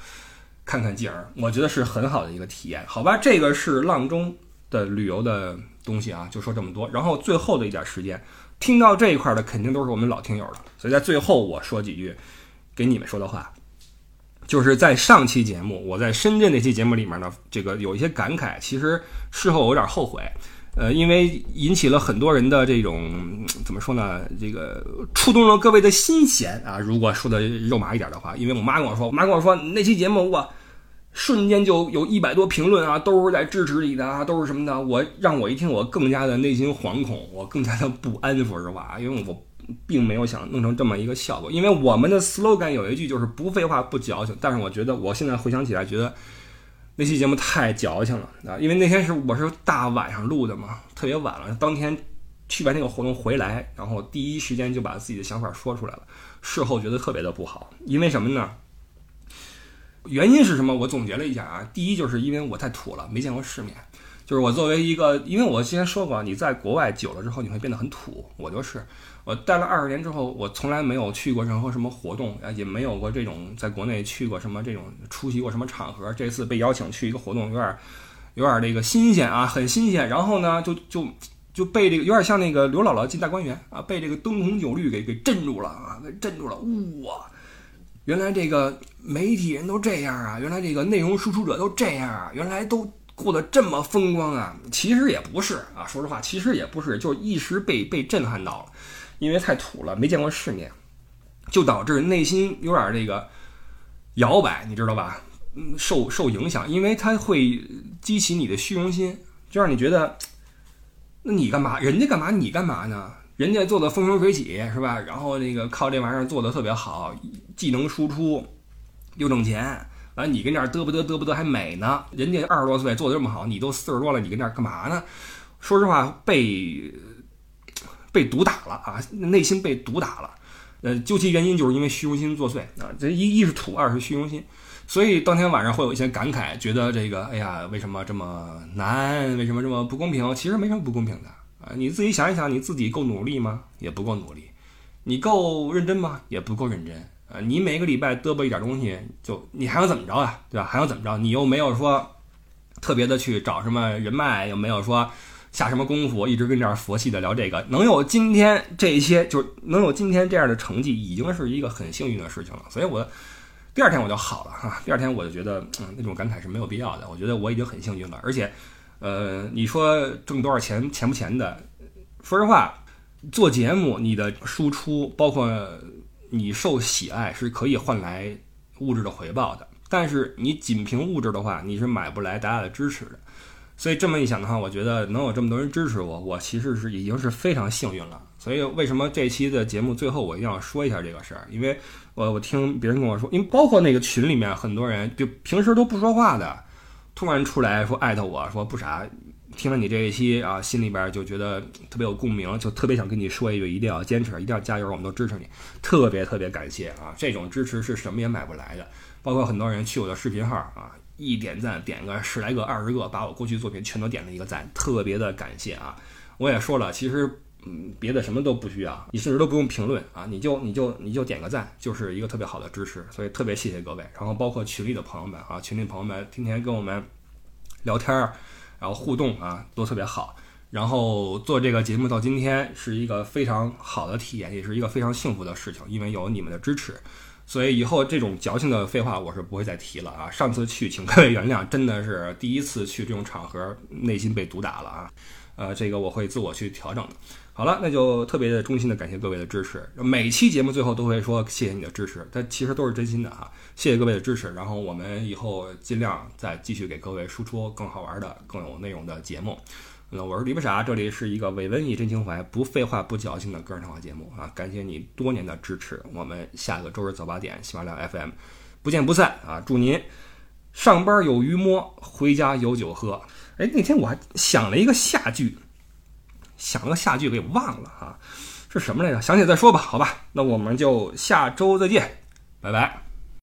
[SPEAKER 1] 看看景儿，我觉得是很好的一个体验，好吧？这个是阆中的旅游的东西啊，就说这么多。然后最后的一点时间，听到这一块的肯定都是我们老听友了，所以在最后我说几句给你们说的话，就是在上期节目我在深圳那期节目里面呢，这个有一些感慨，其实事后我有点后悔，呃，因为引起了很多人的这种怎么说呢？这个触动了各位的心弦啊。如果说的肉麻一点的话，因为我妈跟我说，我妈跟我说那期节目我。瞬间就有一百多评论啊，都是在支持你的啊，都是什么的？我让我一听，我更加的内心惶恐，我更加的不安。说实话，因为我并没有想弄成这么一个效果。因为我们的 slogan 有一句就是不废话不矫情，但是我觉得我现在回想起来，觉得那期节目太矫情了啊！因为那天是我是大晚上录的嘛，特别晚了，当天去完那个活动回来，然后第一时间就把自己的想法说出来了，事后觉得特别的不好，因为什么呢？原因是什么？我总结了一下啊，第一就是因为我太土了，没见过世面。就是我作为一个，因为我之前说过，你在国外久了之后，你会变得很土。我就是，我待了二十年之后，我从来没有去过任何什么活动啊，也没有过这种在国内去过什么这种出席过什么场合。这次被邀请去一个活动，有点有点这个新鲜啊，很新鲜。然后呢，就就就被这个有点像那个刘姥姥进大观园啊，被这个灯红酒绿给给镇住了啊，给镇住了，哇！原来这个媒体人都这样啊！原来这个内容输出者都这样啊！原来都过得这么风光啊！其实也不是啊，说实话，其实也不是，就一时被被震撼到了，因为太土了，没见过世面，就导致内心有点这个摇摆，你知道吧？嗯，受受影响，因为它会激起你的虚荣心，就让你觉得，那你干嘛？人家干嘛？你干嘛呢？人家做的风生水起是吧？然后那个靠这玩意儿做的特别好，既能输出又挣钱，完你跟这儿嘚不嘚嘚不嘚还美呢？人家二十多岁做的这么好，你都四十多了，你跟这儿干嘛呢？说实话，被被毒打了啊，内心被毒打了。呃，究其原因，就是因为虚荣心作祟啊。这一一是土，二是虚荣心，所以当天晚上会有一些感慨，觉得这个哎呀，为什么这么难？为什么这么不公平？其实没什么不公平的。啊，你自己想一想，你自己够努力吗？也不够努力。你够认真吗？也不够认真。啊，你每个礼拜嘚啵一点东西，就你还想怎么着啊？对吧？还想怎么着？你又没有说特别的去找什么人脉，又没有说下什么功夫，一直跟这儿佛系的聊这个，能有今天这些，就能有今天这样的成绩，已经是一个很幸运的事情了。所以我第二天我就好了哈。(laughs) 第二天我就觉得，嗯，那种感慨是没有必要的。我觉得我已经很幸运了，而且。呃，你说挣多少钱钱不钱的？说实话，做节目你的输出，包括你受喜爱，是可以换来物质的回报的。但是你仅凭物质的话，你是买不来大家的支持的。所以这么一想的话，我觉得能有这么多人支持我，我其实是已经是非常幸运了。所以为什么这期的节目最后我一定要说一下这个事儿？因为我我听别人跟我说，因为包括那个群里面很多人，就平时都不说话的。突然出来说艾特我说不傻，听了你这一期啊，心里边就觉得特别有共鸣，就特别想跟你说一句，一定要坚持，一定要加油，我们都支持你，特别特别感谢啊！这种支持是什么也买不来的。包括很多人去我的视频号啊，一点赞点个十来个、二十个，把我过去作品全都点了一个赞，特别的感谢啊！我也说了，其实嗯，别的什么都不需要，你甚至都不用评论啊，你就你就你就点个赞，就是一个特别好的支持，所以特别谢谢各位。然后包括群里的朋友们啊，群里朋友们天天跟我们。聊天儿，然后互动啊，都特别好。然后做这个节目到今天是一个非常好的体验，也是一个非常幸福的事情，因为有你们的支持。所以以后这种矫情的废话我是不会再提了啊！上次去，请各位原谅，真的是第一次去这种场合，内心被毒打了啊。呃，这个我会自我去调整的。好了，那就特别的衷心的感谢各位的支持。每期节目最后都会说谢谢你的支持，但其实都是真心的哈。谢谢各位的支持，然后我们以后尽量再继续给各位输出更好玩的、更有内容的节目。那我是李不傻，这里是一个伪文艺真情怀、不废话不矫情的个人谈话节目啊！感谢你多年的支持，我们下个周日早八点喜马拉雅 FM 不见不散啊！祝您上班有鱼摸，回家有酒喝。哎，那天我还想了一个下句。想了个下句给忘了啊，是什么来着？想起来再说吧，好吧，那我们就下周再见，拜拜。